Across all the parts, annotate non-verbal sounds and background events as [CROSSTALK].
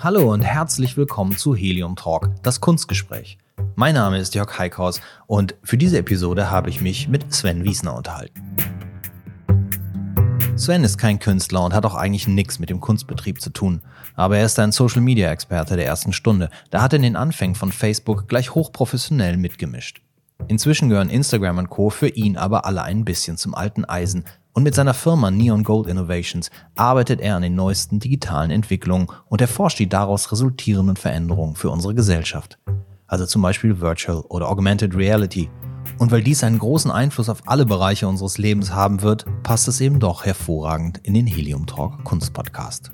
Hallo und herzlich willkommen zu Helium Talk, das Kunstgespräch. Mein Name ist Jörg Heikhaus und für diese Episode habe ich mich mit Sven Wiesner unterhalten. Sven ist kein Künstler und hat auch eigentlich nichts mit dem Kunstbetrieb zu tun. Aber er ist ein Social-Media-Experte der ersten Stunde. Da hat er in den Anfängen von Facebook gleich hochprofessionell mitgemischt. Inzwischen gehören Instagram und Co. für ihn aber alle ein bisschen zum alten Eisen. Und mit seiner Firma Neon Gold Innovations arbeitet er an den neuesten digitalen Entwicklungen und erforscht die daraus resultierenden Veränderungen für unsere Gesellschaft. Also zum Beispiel Virtual oder Augmented Reality, und weil dies einen großen Einfluss auf alle Bereiche unseres Lebens haben wird, passt es eben doch hervorragend in den Helium Talk Kunstpodcast.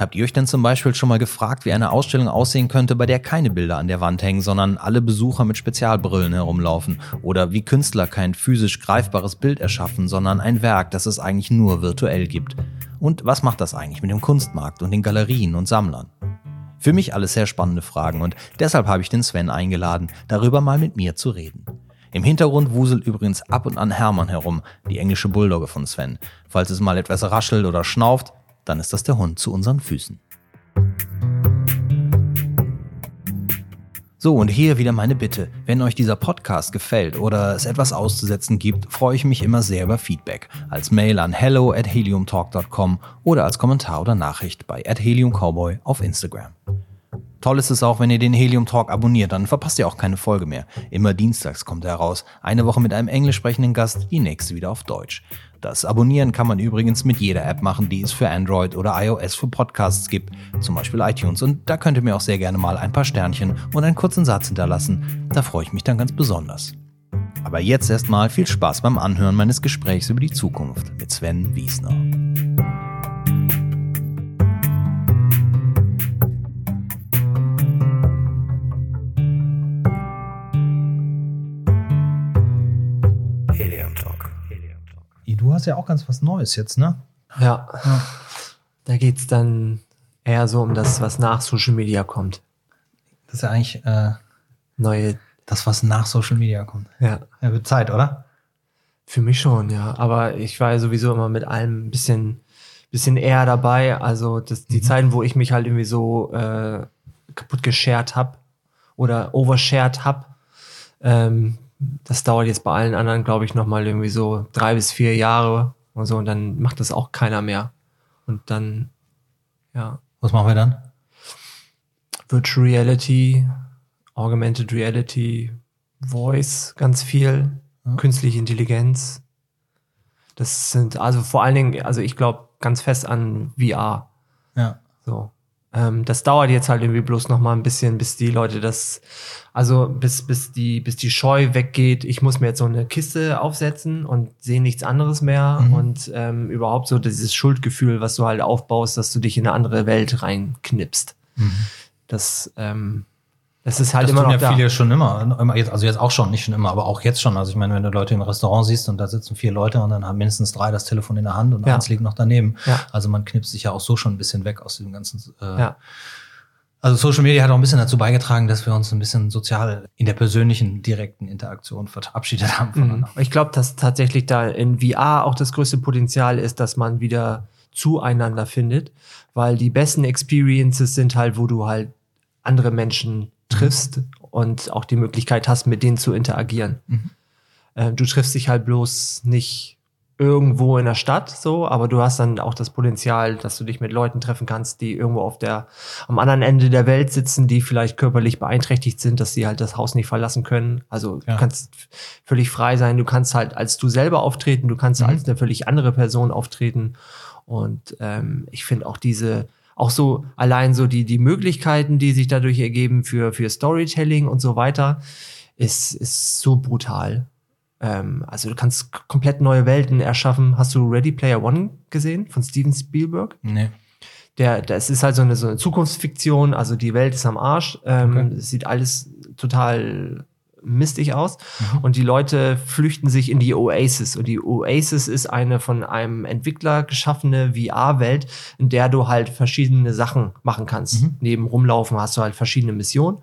Habt ihr euch denn zum Beispiel schon mal gefragt, wie eine Ausstellung aussehen könnte, bei der keine Bilder an der Wand hängen, sondern alle Besucher mit Spezialbrillen herumlaufen? Oder wie Künstler kein physisch greifbares Bild erschaffen, sondern ein Werk, das es eigentlich nur virtuell gibt? Und was macht das eigentlich mit dem Kunstmarkt und den Galerien und Sammlern? Für mich alles sehr spannende Fragen und deshalb habe ich den Sven eingeladen, darüber mal mit mir zu reden. Im Hintergrund wuselt übrigens ab und an Hermann herum, die englische Bulldogge von Sven. Falls es mal etwas raschelt oder schnauft, dann ist das der Hund zu unseren Füßen. So, und hier wieder meine Bitte. Wenn euch dieser Podcast gefällt oder es etwas auszusetzen gibt, freue ich mich immer sehr über Feedback. Als Mail an hello at heliumtalk.com oder als Kommentar oder Nachricht bei at heliumcowboy auf Instagram. Toll ist es auch, wenn ihr den Helium Talk abonniert, dann verpasst ihr auch keine Folge mehr. Immer dienstags kommt er raus. Eine Woche mit einem englisch sprechenden Gast, die nächste wieder auf Deutsch. Das Abonnieren kann man übrigens mit jeder App machen, die es für Android oder iOS für Podcasts gibt, zum Beispiel iTunes. Und da könnt ihr mir auch sehr gerne mal ein paar Sternchen und einen kurzen Satz hinterlassen. Da freue ich mich dann ganz besonders. Aber jetzt erstmal viel Spaß beim Anhören meines Gesprächs über die Zukunft mit Sven Wiesner. Hast ja auch ganz was Neues jetzt, ne? Ja. ja. Da geht es dann eher so um das, was nach Social Media kommt. Das ist ja eigentlich äh, neue. Das, was nach Social Media kommt. Ja. Ja, wird Zeit, oder? Für mich schon, ja. Aber ich war ja sowieso immer mit allem ein bisschen, bisschen eher dabei. Also das, die mhm. Zeiten, wo ich mich halt irgendwie so äh, kaputt geshared habe oder overshared habe, ähm, das dauert jetzt bei allen anderen, glaube ich, nochmal irgendwie so drei bis vier Jahre und so und dann macht das auch keiner mehr. Und dann, ja. Was machen wir dann? Virtual Reality, Augmented Reality, Voice, ganz viel, ja. künstliche Intelligenz. Das sind also vor allen Dingen, also ich glaube ganz fest an VR. Ja. So. Ähm, das dauert jetzt halt irgendwie bloß noch mal ein bisschen, bis die Leute das, also bis, bis, die, bis die Scheu weggeht. Ich muss mir jetzt so eine Kiste aufsetzen und sehe nichts anderes mehr. Mhm. Und ähm, überhaupt so dieses Schuldgefühl, was du halt aufbaust, dass du dich in eine andere Welt reinknipst. Mhm. Das, ähm, das ist halt das immer tun noch ja viele schon immer, also jetzt auch schon, nicht schon immer, aber auch jetzt schon. Also ich meine, wenn du Leute im Restaurant siehst und da sitzen vier Leute und dann haben mindestens drei das Telefon in der Hand und ja. eins liegt noch daneben. Ja. Also man knipst sich ja auch so schon ein bisschen weg aus dem ganzen. Äh, ja. Also Social Media hat auch ein bisschen dazu beigetragen, dass wir uns ein bisschen sozial in der persönlichen, direkten Interaktion verabschiedet haben voneinander. Mhm. Ich glaube, dass tatsächlich da in VR auch das größte Potenzial ist, dass man wieder zueinander findet, weil die besten Experiences sind halt, wo du halt andere Menschen triffst und auch die Möglichkeit hast, mit denen zu interagieren. Mhm. Äh, du triffst dich halt bloß nicht irgendwo in der Stadt so, aber du hast dann auch das Potenzial, dass du dich mit Leuten treffen kannst, die irgendwo auf der am anderen Ende der Welt sitzen, die vielleicht körperlich beeinträchtigt sind, dass sie halt das Haus nicht verlassen können. Also ja. du kannst völlig frei sein, du kannst halt als du selber auftreten, du kannst mhm. als eine völlig andere Person auftreten. Und ähm, ich finde auch diese auch so allein so die, die Möglichkeiten, die sich dadurch ergeben für, für Storytelling und so weiter, ist, ist so brutal. Ähm, also du kannst komplett neue Welten erschaffen. Hast du Ready Player One gesehen von Steven Spielberg? Nee. Der, das ist halt so eine, so eine Zukunftsfiktion, also die Welt ist am Arsch. Ähm, okay. Sieht alles total mistig aus. Mhm. Und die Leute flüchten sich in die Oasis. Und die Oasis ist eine von einem Entwickler geschaffene VR-Welt, in der du halt verschiedene Sachen machen kannst. Mhm. Neben rumlaufen hast du halt verschiedene Missionen.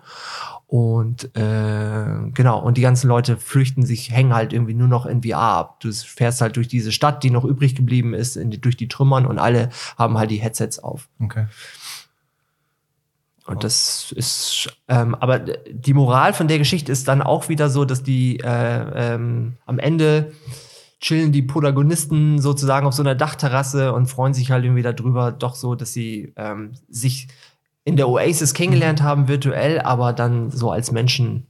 Und äh, genau, und die ganzen Leute flüchten sich, hängen halt irgendwie nur noch in VR ab. Du fährst halt durch diese Stadt, die noch übrig geblieben ist, in durch die Trümmern und alle haben halt die Headsets auf. Okay. Und das ist, ähm, aber die Moral von der Geschichte ist dann auch wieder so, dass die äh, ähm, am Ende chillen die Protagonisten sozusagen auf so einer Dachterrasse und freuen sich halt irgendwie darüber, doch so, dass sie ähm, sich in der Oasis kennengelernt haben, virtuell, aber dann so als Menschen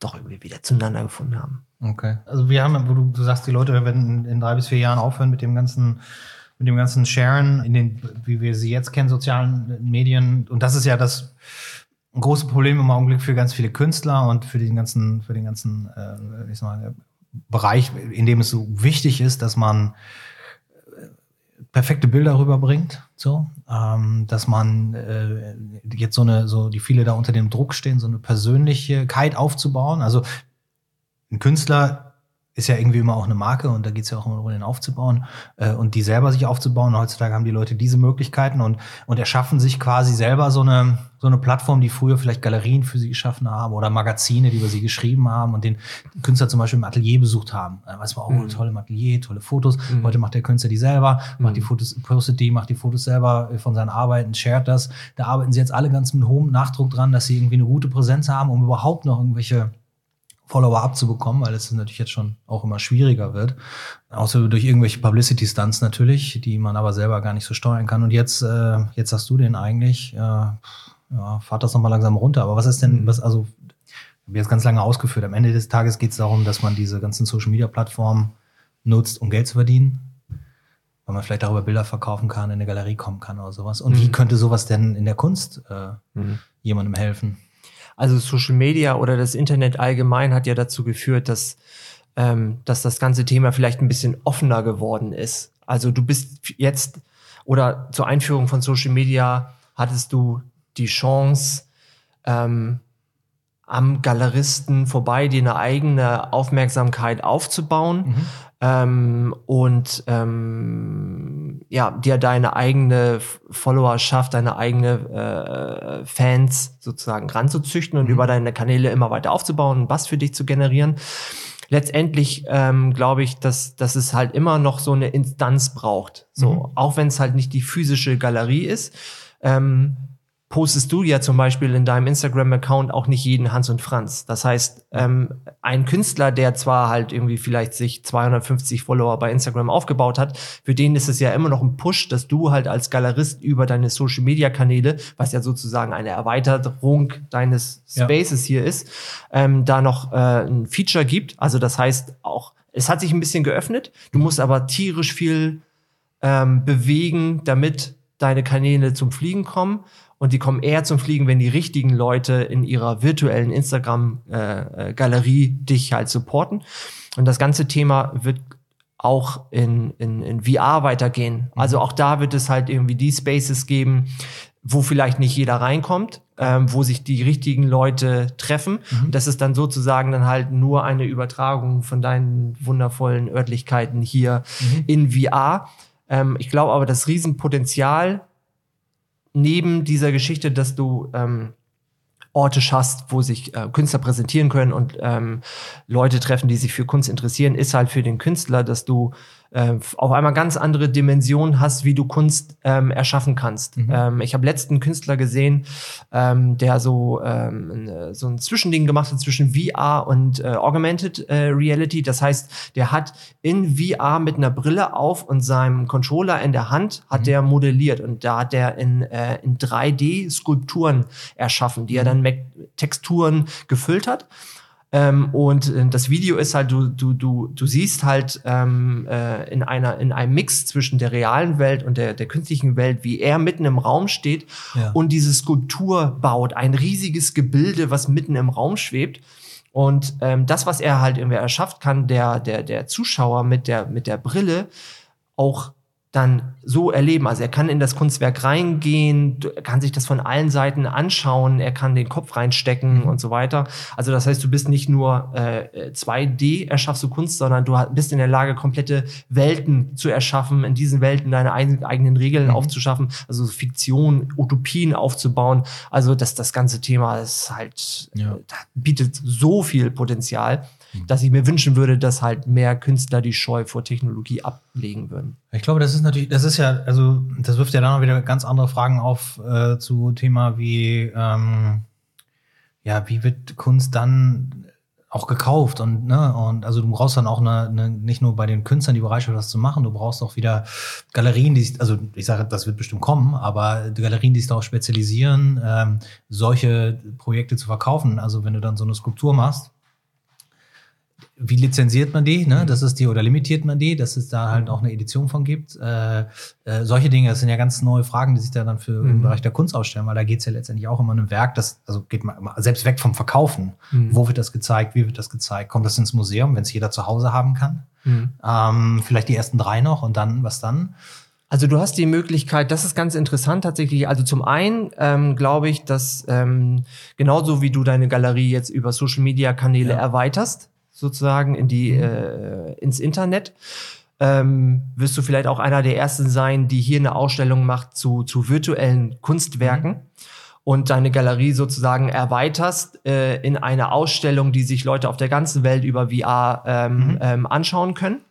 doch irgendwie wieder zueinander gefunden haben. Okay. Also wir haben, wo du, du sagst, die Leute werden in drei bis vier Jahren aufhören mit dem ganzen mit dem ganzen Sharen in den, wie wir sie jetzt kennen, sozialen Medien. Und das ist ja das große Problem im Augenblick für ganz viele Künstler und für den ganzen, für den ganzen, äh, ich sag mal, Bereich, in dem es so wichtig ist, dass man äh, perfekte Bilder rüberbringt, so, ähm, dass man äh, jetzt so eine, so die viele da unter dem Druck stehen, so eine Persönlichkeit aufzubauen. Also ein Künstler ist ja irgendwie immer auch eine Marke und da geht es ja auch immer darum, den aufzubauen äh, und die selber sich aufzubauen. Und heutzutage haben die Leute diese Möglichkeiten und, und erschaffen sich quasi selber so eine, so eine Plattform, die früher vielleicht Galerien für sie geschaffen haben oder Magazine, die über sie geschrieben haben und den Künstler zum Beispiel im Atelier besucht haben. Da weiß man, oh, mhm. tolle Atelier, tolle Fotos. Mhm. Heute macht der Künstler die selber, macht mhm. die Fotos, postet die, macht die Fotos selber von seinen Arbeiten, shared das. Da arbeiten sie jetzt alle ganz mit hohem Nachdruck dran, dass sie irgendwie eine gute Präsenz haben, um überhaupt noch irgendwelche Follower abzubekommen, weil es natürlich jetzt schon auch immer schwieriger wird. Außer durch irgendwelche Publicity-Stunts natürlich, die man aber selber gar nicht so steuern kann. Und jetzt, äh, jetzt hast du den eigentlich, äh, ja, fahrt das nochmal langsam runter. Aber was ist denn, mhm. was, also, ich habe jetzt ganz lange ausgeführt. Am Ende des Tages geht es darum, dass man diese ganzen Social-Media-Plattformen nutzt, um Geld zu verdienen. Weil man vielleicht darüber Bilder verkaufen kann, in eine Galerie kommen kann oder sowas. Und mhm. wie könnte sowas denn in der Kunst äh, mhm. jemandem helfen? Also Social Media oder das Internet allgemein hat ja dazu geführt, dass, ähm, dass das ganze Thema vielleicht ein bisschen offener geworden ist. Also du bist jetzt oder zur Einführung von Social Media hattest du die Chance, ähm, am Galeristen vorbei dir eine eigene Aufmerksamkeit aufzubauen. Mhm ähm, und ähm, ja, dir deine eigene Followerschaft, deine eigene äh, Fans sozusagen ranzuzüchten und mhm. über deine Kanäle immer weiter aufzubauen und was für dich zu generieren. Letztendlich ähm, glaube ich, dass, dass es halt immer noch so eine Instanz braucht. So, mhm. auch wenn es halt nicht die physische Galerie ist. Ähm, postest du ja zum Beispiel in deinem Instagram-Account auch nicht jeden Hans und Franz. Das heißt, ähm, ein Künstler, der zwar halt irgendwie vielleicht sich 250 Follower bei Instagram aufgebaut hat, für den ist es ja immer noch ein Push, dass du halt als Galerist über deine Social-Media-Kanäle, was ja sozusagen eine Erweiterung deines Spaces ja. hier ist, ähm, da noch äh, ein Feature gibt. Also das heißt auch, es hat sich ein bisschen geöffnet. Du musst aber tierisch viel ähm, bewegen, damit deine Kanäle zum Fliegen kommen und die kommen eher zum Fliegen, wenn die richtigen Leute in ihrer virtuellen Instagram-Galerie äh, dich halt supporten. Und das ganze Thema wird auch in, in, in VR weitergehen. Mhm. Also auch da wird es halt irgendwie die Spaces geben, wo vielleicht nicht jeder reinkommt, ähm, wo sich die richtigen Leute treffen. Mhm. Das ist dann sozusagen dann halt nur eine Übertragung von deinen wundervollen Örtlichkeiten hier mhm. in VR. Ähm, ich glaube aber, das Riesenpotenzial neben dieser Geschichte, dass du ähm, Orte schaffst, wo sich äh, Künstler präsentieren können und ähm, Leute treffen, die sich für Kunst interessieren, ist halt für den Künstler, dass du äh, auf einmal ganz andere Dimensionen hast, wie du Kunst ähm, erschaffen kannst. Mhm. Ähm, ich habe letzten Künstler gesehen, ähm, der so, ähm, so ein Zwischending gemacht hat zwischen VR und äh, Augmented äh, Reality. Das heißt, der hat in VR mit einer Brille auf und seinem Controller in der Hand hat mhm. der modelliert und da hat der in, äh, in 3D Skulpturen erschaffen, die er mhm. dann mit Texturen gefüllt hat. Ähm, und äh, das Video ist halt, du, du, du, du siehst halt ähm, äh, in, einer, in einem Mix zwischen der realen Welt und der, der künstlichen Welt, wie er mitten im Raum steht ja. und diese Skulptur baut. Ein riesiges Gebilde, was mitten im Raum schwebt. Und ähm, das, was er halt irgendwie erschafft, kann der, der, der Zuschauer mit der, mit der Brille auch dann so erleben. Also er kann in das Kunstwerk reingehen, er kann sich das von allen Seiten anschauen, er kann den Kopf reinstecken und so weiter. Also das heißt, du bist nicht nur äh, 2D erschaffst du Kunst, sondern du bist in der Lage, komplette Welten zu erschaffen, in diesen Welten deine eigenen Regeln mhm. aufzuschaffen, also Fiktion, Utopien aufzubauen. Also das, das ganze Thema ist halt, ja. bietet so viel Potenzial. Mhm. dass ich mir wünschen würde, dass halt mehr Künstler die Scheu vor Technologie ablegen würden. Ich glaube, das ist natürlich, das ist ja, also das wirft ja dann auch wieder ganz andere Fragen auf äh, zu Thema wie, ähm, ja, wie wird Kunst dann auch gekauft und ne und also du brauchst dann auch eine, eine nicht nur bei den Künstlern die Bereitschaft das zu machen du brauchst auch wieder Galerien die sich, also ich sage das wird bestimmt kommen aber Galerien die sich darauf spezialisieren ähm, solche Projekte zu verkaufen also wenn du dann so eine Skulptur machst wie lizenziert man die, ne? Das ist die, oder limitiert man die, dass es da halt auch eine Edition von gibt. Äh, äh, solche Dinge, das sind ja ganz neue Fragen, die sich da dann für mhm. im Bereich der Kunst ausstellen, weil da geht's ja letztendlich auch immer um ein Werk, das, also geht man selbst weg vom Verkaufen. Mhm. Wo wird das gezeigt? Wie wird das gezeigt? Kommt das ins Museum, wenn es jeder zu Hause haben kann? Mhm. Ähm, vielleicht die ersten drei noch und dann, was dann? Also du hast die Möglichkeit, das ist ganz interessant tatsächlich. Also zum einen ähm, glaube ich, dass ähm, genauso wie du deine Galerie jetzt über Social Media Kanäle ja. erweiterst, sozusagen in die, mhm. äh, ins Internet. Ähm, wirst du vielleicht auch einer der ersten sein, die hier eine Ausstellung macht zu, zu virtuellen Kunstwerken mhm. und deine Galerie sozusagen erweiterst äh, in eine Ausstellung, die sich Leute auf der ganzen Welt über VR ähm, mhm. ähm, anschauen können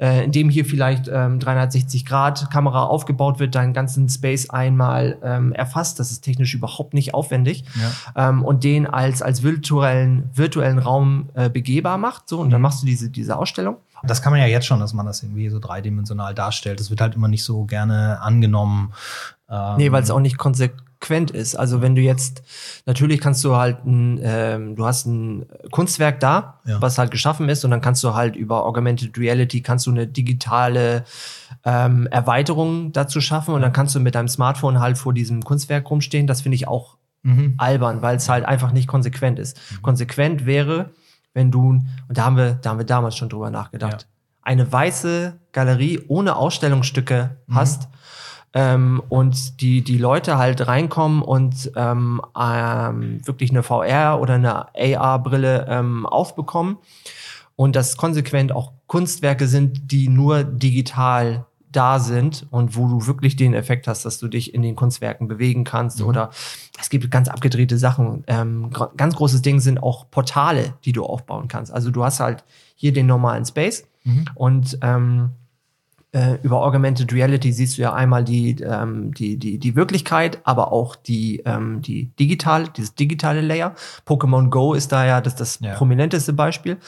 äh, indem hier vielleicht ähm, 360 Grad Kamera aufgebaut wird, deinen ganzen Space einmal ähm, erfasst. Das ist technisch überhaupt nicht aufwendig ja. ähm, und den als als virtuellen virtuellen Raum äh, begehbar macht. So und mhm. dann machst du diese diese Ausstellung. Das kann man ja jetzt schon, dass man das irgendwie so dreidimensional darstellt. Das wird halt immer nicht so gerne angenommen. Ähm, nee, weil es auch nicht konsequent konsequent ist. Also wenn du jetzt, natürlich kannst du halt, ein, ähm, du hast ein Kunstwerk da, ja. was halt geschaffen ist und dann kannst du halt über Augmented Reality, kannst du eine digitale ähm, Erweiterung dazu schaffen und dann kannst du mit deinem Smartphone halt vor diesem Kunstwerk rumstehen. Das finde ich auch mhm. albern, weil es halt einfach nicht konsequent ist. Mhm. Konsequent wäre, wenn du, und da haben wir, da haben wir damals schon drüber nachgedacht, ja. eine weiße Galerie ohne Ausstellungsstücke mhm. hast ähm, und die, die Leute halt reinkommen und ähm, ähm, wirklich eine VR oder eine AR-Brille ähm, aufbekommen und das konsequent auch Kunstwerke sind, die nur digital da sind und wo du wirklich den Effekt hast, dass du dich in den Kunstwerken bewegen kannst mhm. oder es gibt ganz abgedrehte Sachen. Ähm, ganz großes Ding sind auch Portale, die du aufbauen kannst. Also du hast halt hier den normalen Space mhm. und ähm, äh, über Augmented Reality siehst du ja einmal die, ähm, die, die, die Wirklichkeit, aber auch die, ähm, die digitale, dieses digitale Layer. Pokémon Go ist da ja das, das ja. prominenteste Beispiel.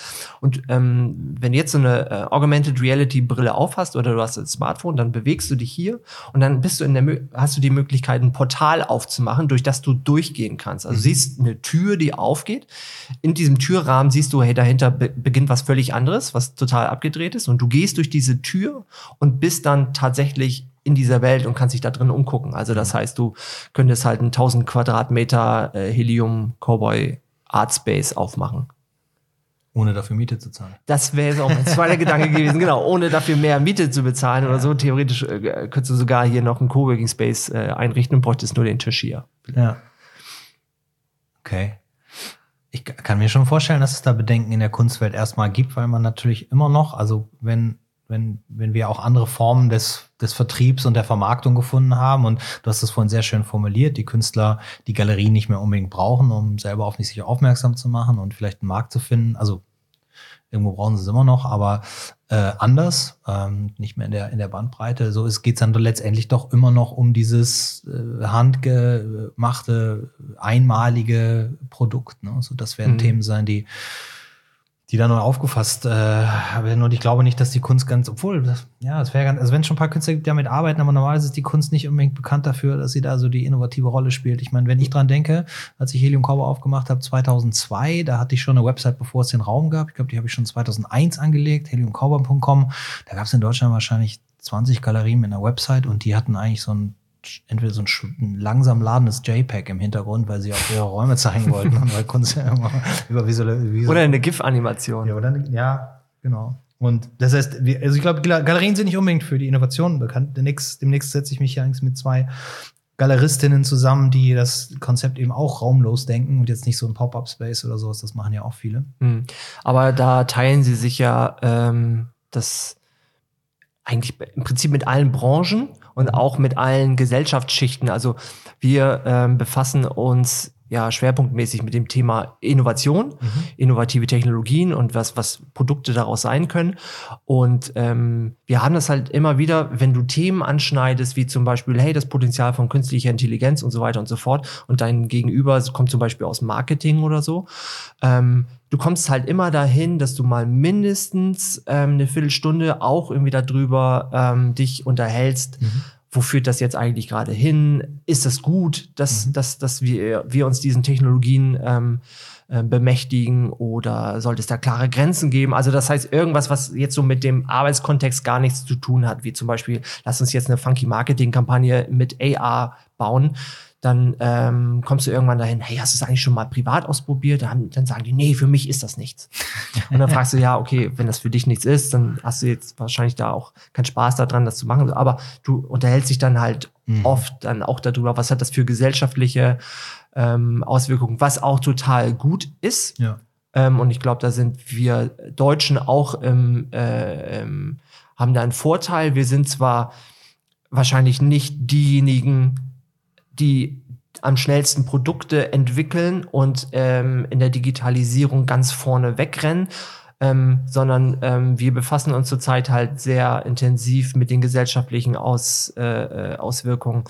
Und ähm, wenn du jetzt so eine äh, Augmented Reality Brille aufhast oder du hast ein Smartphone, dann bewegst du dich hier und dann bist du in der, hast du die Möglichkeit, ein Portal aufzumachen, durch das du durchgehen kannst. Also mhm. siehst eine Tür, die aufgeht. In diesem Türrahmen siehst du, hey, dahinter be beginnt was völlig anderes, was total abgedreht ist. Und du gehst durch diese Tür und bist dann tatsächlich in dieser Welt und kannst dich da drin umgucken. Also das mhm. heißt, du könntest halt einen 1000 Quadratmeter äh, Helium Cowboy Art Space aufmachen. Ohne dafür Miete zu zahlen. Das wäre auch mein zweiter Gedanke [LAUGHS] gewesen, genau. Ohne dafür mehr Miete zu bezahlen ja. oder so. Theoretisch äh, könntest du sogar hier noch einen Coworking Space äh, einrichten und bräuchtest nur den Tisch hier. Ja. Okay. Ich kann mir schon vorstellen, dass es da Bedenken in der Kunstwelt erstmal gibt, weil man natürlich immer noch, also wenn wenn, wenn wir auch andere Formen des, des Vertriebs und der Vermarktung gefunden haben. Und du hast das vorhin sehr schön formuliert, die Künstler die Galerien nicht mehr unbedingt brauchen, um selber auf sich aufmerksam zu machen und vielleicht einen Markt zu finden. Also irgendwo brauchen sie es immer noch, aber äh, anders, ähm, nicht mehr in der, in der Bandbreite. So geht es dann letztendlich doch immer noch um dieses äh, handgemachte, einmalige Produkt. Ne? So, das werden mhm. Themen sein, die die da neu aufgefasst äh, werden. Und ich glaube nicht, dass die Kunst ganz, obwohl, das, ja, es wäre ganz, also wenn es schon ein paar Künstler gibt, die damit arbeiten, aber normalerweise ist die Kunst nicht unbedingt bekannt dafür, dass sie da so die innovative Rolle spielt. Ich meine, wenn ich dran denke, als ich Helium Cowboy aufgemacht habe, 2002, da hatte ich schon eine Website, bevor es den Raum gab. Ich glaube, die habe ich schon 2001 angelegt, heliumcowboy.com. Da gab es in Deutschland wahrscheinlich 20 Galerien mit einer Website und die hatten eigentlich so ein entweder so ein, ein langsam ladendes JPEG im Hintergrund, weil sie auch ihre Räume zeigen wollten und weil Kunst ja immer über visuelle, visuelle Oder eine GIF-Animation. Ja, oder eine, ja, genau. Und das heißt, also ich glaube, Galerien sind nicht unbedingt für die Innovationen bekannt. Demnächst, demnächst setze ich mich hier eigentlich mit zwei Galeristinnen zusammen, die das Konzept eben auch raumlos denken und jetzt nicht so ein Pop-up-Space oder sowas. Das machen ja auch viele. Mhm. Aber da teilen sie sich ja ähm, das eigentlich im Prinzip mit allen Branchen und mhm. auch mit allen Gesellschaftsschichten. Also wir ähm, befassen uns ja schwerpunktmäßig mit dem Thema Innovation, mhm. innovative Technologien und was, was Produkte daraus sein können. Und ähm, wir haben das halt immer wieder, wenn du Themen anschneidest, wie zum Beispiel, hey, das Potenzial von künstlicher Intelligenz und so weiter und so fort, und dein Gegenüber kommt zum Beispiel aus Marketing oder so, ähm, du kommst halt immer dahin, dass du mal mindestens ähm, eine Viertelstunde auch irgendwie darüber ähm, dich unterhältst. Mhm wo führt das jetzt eigentlich gerade hin? Ist das gut, dass, mhm. dass, dass wir, wir uns diesen Technologien ähm, äh, bemächtigen oder sollte es da klare Grenzen geben? Also das heißt irgendwas, was jetzt so mit dem Arbeitskontext gar nichts zu tun hat, wie zum Beispiel, lass uns jetzt eine funky Marketing-Kampagne mit AR bauen dann ähm, kommst du irgendwann dahin, hey, hast du es eigentlich schon mal privat ausprobiert? Dann, dann sagen die, nee, für mich ist das nichts. Und dann fragst du, ja, okay, wenn das für dich nichts ist, dann hast du jetzt wahrscheinlich da auch keinen Spaß daran, das zu machen. Aber du unterhältst dich dann halt mhm. oft dann auch darüber, was hat das für gesellschaftliche ähm, Auswirkungen, was auch total gut ist. Ja. Ähm, und ich glaube, da sind wir Deutschen auch ähm, äh, ähm, haben da einen Vorteil. Wir sind zwar wahrscheinlich nicht diejenigen, die am schnellsten Produkte entwickeln und ähm, in der Digitalisierung ganz vorne wegrennen, ähm, sondern ähm, wir befassen uns zurzeit halt sehr intensiv mit den gesellschaftlichen Aus, äh, äh Auswirkungen,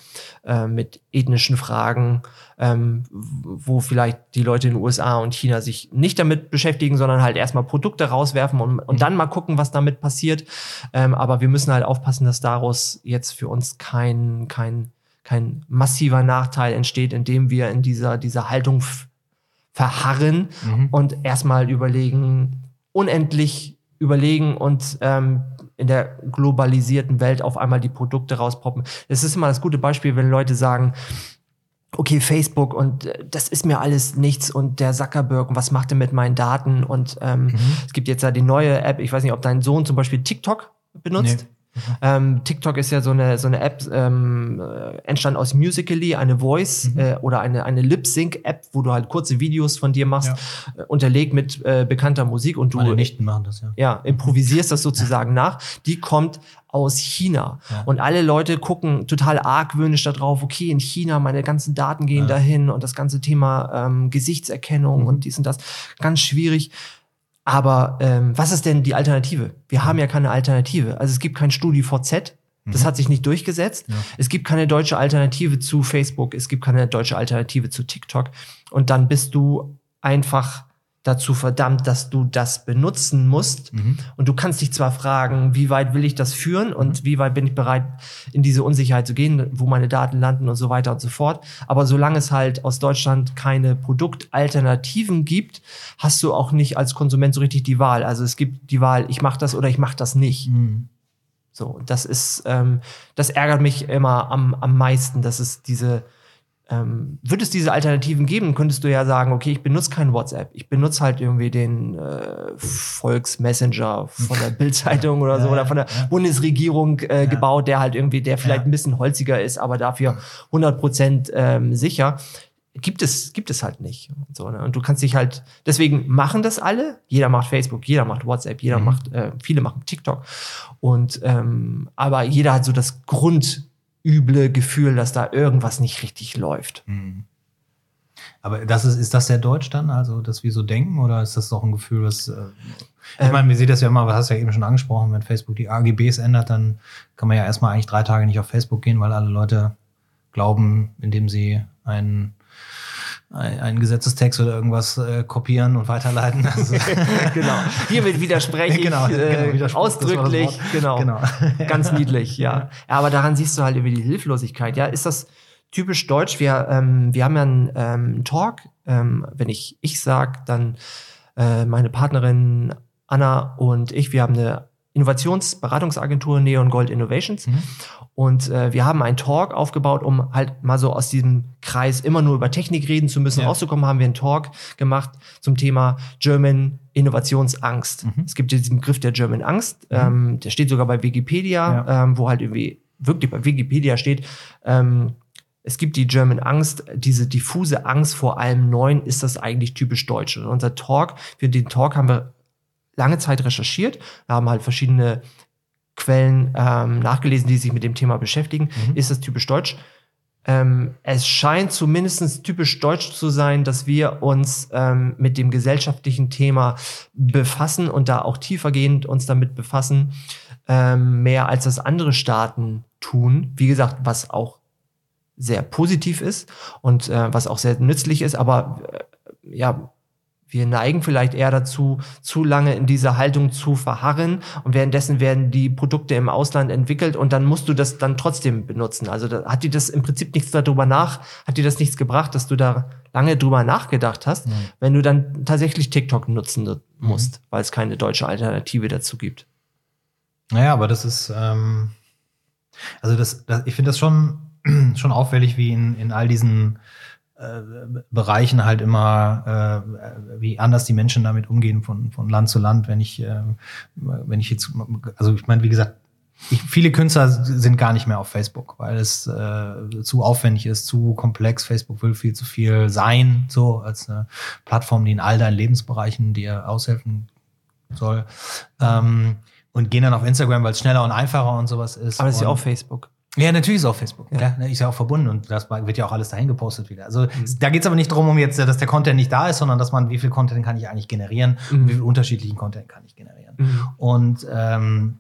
äh, mit ethnischen Fragen, ähm, wo vielleicht die Leute in den USA und China sich nicht damit beschäftigen, sondern halt erstmal Produkte rauswerfen und, und dann mal gucken, was damit passiert. Ähm, aber wir müssen halt aufpassen, dass daraus jetzt für uns kein, kein kein massiver Nachteil entsteht, indem wir in dieser, dieser Haltung verharren mhm. und erstmal überlegen, unendlich überlegen und ähm, in der globalisierten Welt auf einmal die Produkte rauspoppen. Das ist immer das gute Beispiel, wenn Leute sagen, okay, Facebook und äh, das ist mir alles nichts und der Zuckerberg und was macht er mit meinen Daten und ähm, mhm. es gibt jetzt ja die neue App, ich weiß nicht, ob dein Sohn zum Beispiel TikTok benutzt. Nee. Mhm. Ähm, TikTok ist ja so eine, so eine App, ähm, äh, entstand aus Musically, eine Voice mhm. äh, oder eine, eine Lip-Sync-App, wo du halt kurze Videos von dir machst, ja. äh, unterlegt mit äh, bekannter Musik und du Meine Nichten machen das, ja. Ja, improvisierst das sozusagen nach. Die kommt aus China. Ja. Und alle Leute gucken total argwöhnisch darauf, okay, in China, meine ganzen Daten gehen ja. dahin und das ganze Thema ähm, Gesichtserkennung mhm. und dies und das. Ganz schwierig. Aber ähm, was ist denn die Alternative? Wir haben ja keine Alternative. Also es gibt kein StudiVZ. Das mhm. hat sich nicht durchgesetzt. Ja. Es gibt keine deutsche Alternative zu Facebook. Es gibt keine deutsche Alternative zu TikTok. Und dann bist du einfach dazu verdammt, dass du das benutzen musst. Mhm. Und du kannst dich zwar fragen, wie weit will ich das führen und mhm. wie weit bin ich bereit, in diese Unsicherheit zu gehen, wo meine Daten landen und so weiter und so fort. Aber solange es halt aus Deutschland keine Produktalternativen gibt, hast du auch nicht als Konsument so richtig die Wahl. Also es gibt die Wahl, ich mache das oder ich mache das nicht. Mhm. So, das ist, ähm, das ärgert mich immer am, am meisten, dass es diese ähm, würde es diese Alternativen geben, könntest du ja sagen, okay, ich benutze kein WhatsApp, ich benutze halt irgendwie den äh, Volksmessenger von der [LAUGHS] Bildzeitung oder so ja, oder von der ja. Bundesregierung äh, ja. gebaut, der halt irgendwie, der vielleicht ein bisschen holziger ist, aber dafür 100 Prozent ähm, sicher. Gibt es, gibt es halt nicht. Und, so, ne? und du kannst dich halt, deswegen machen das alle. Jeder macht Facebook, jeder macht WhatsApp, jeder mhm. macht, äh, viele machen TikTok. Und ähm, aber jeder hat so das Grund, üble Gefühl, dass da irgendwas nicht richtig läuft. Mhm. Aber das ist, ist das sehr deutsch dann, also dass wir so denken, oder ist das doch ein Gefühl, was äh, ich ähm, meine, wir sehen das ja immer, was hast du ja eben schon angesprochen, wenn Facebook die AGBs ändert, dann kann man ja erstmal eigentlich drei Tage nicht auf Facebook gehen, weil alle Leute glauben, indem sie einen einen Gesetzestext oder irgendwas äh, kopieren und weiterleiten. [LAUGHS] Also genau. Hiermit widerspreche [LAUGHS] ich genau, äh, genau, ausdrücklich. Genau. genau. [LAUGHS] Ganz niedlich, ja. ja. Aber daran siehst du halt über die Hilflosigkeit. Ja, ist das typisch deutsch? Wir, ähm, wir haben ja einen ähm, Talk. Ähm, wenn ich ich sag, dann äh, meine Partnerin Anna und ich, wir haben eine Innovationsberatungsagentur Neon Gold Innovations. Mhm. Und äh, wir haben einen Talk aufgebaut, um halt mal so aus diesem Kreis immer nur über Technik reden zu müssen, ja. rauszukommen, haben wir einen Talk gemacht zum Thema German Innovationsangst. Mhm. Es gibt diesen Begriff der German Angst, mhm. ähm, der steht sogar bei Wikipedia, ja. ähm, wo halt irgendwie wirklich bei Wikipedia steht, ähm, es gibt die German Angst, diese diffuse Angst vor allem Neuen, ist das eigentlich typisch deutsch. Und unser Talk, für den Talk haben wir lange Zeit recherchiert, wir haben halt verschiedene Quellen ähm, nachgelesen, die sich mit dem Thema beschäftigen. Mhm. Ist das typisch deutsch? Ähm, es scheint zumindest typisch deutsch zu sein, dass wir uns ähm, mit dem gesellschaftlichen Thema befassen und da auch tiefergehend uns damit befassen, ähm, mehr als das andere Staaten tun. Wie gesagt, was auch sehr positiv ist und äh, was auch sehr nützlich ist, aber äh, ja, wir neigen vielleicht eher dazu, zu lange in dieser Haltung zu verharren und währenddessen werden die Produkte im Ausland entwickelt und dann musst du das dann trotzdem benutzen. Also da, hat dir das im Prinzip nichts darüber nach, hat dir das nichts gebracht, dass du da lange drüber nachgedacht hast, mhm. wenn du dann tatsächlich TikTok nutzen musst, mhm. weil es keine deutsche Alternative dazu gibt. Naja, aber das ist, ähm, also das, das ich finde das schon, [CLEARS THROAT] schon auffällig, wie in, in all diesen Bereichen halt immer, äh, wie anders die Menschen damit umgehen von, von Land zu Land, wenn ich, äh, wenn ich jetzt, also ich meine, wie gesagt, ich, viele Künstler sind gar nicht mehr auf Facebook, weil es äh, zu aufwendig ist, zu komplex. Facebook will viel zu viel sein, so als eine Plattform, die in all deinen Lebensbereichen dir aushelfen soll. Ähm, und gehen dann auf Instagram, weil es schneller und einfacher und sowas ist. Aber es ist ja auch Facebook. Ja, natürlich ist es auf Facebook. Ja. ja. Ist ja auch verbunden und das wird ja auch alles dahin gepostet wieder. Also mhm. da geht es aber nicht darum, um jetzt, dass der Content nicht da ist, sondern dass man, wie viel Content kann ich eigentlich generieren mhm. und wie viel unterschiedlichen Content kann ich generieren. Mhm. Und ähm,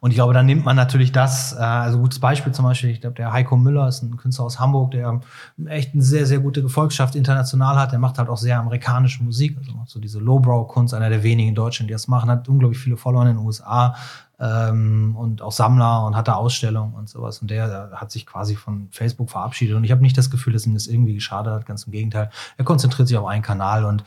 und ich glaube, dann nimmt man natürlich das, äh, also gutes Beispiel zum Beispiel, ich glaube, der Heiko Müller ist ein Künstler aus Hamburg, der echt eine sehr, sehr gute Gefolgschaft international hat. Der macht halt auch sehr amerikanische Musik, also so diese Lowbrow-Kunst, einer der wenigen in Deutschland, die das machen, hat unglaublich viele Follower in den USA, ähm, und auch Sammler und hatte Ausstellungen und sowas. Und der, der hat sich quasi von Facebook verabschiedet. Und ich habe nicht das Gefühl, dass ihm das irgendwie geschadet hat, ganz im Gegenteil. Er konzentriert sich auf einen Kanal und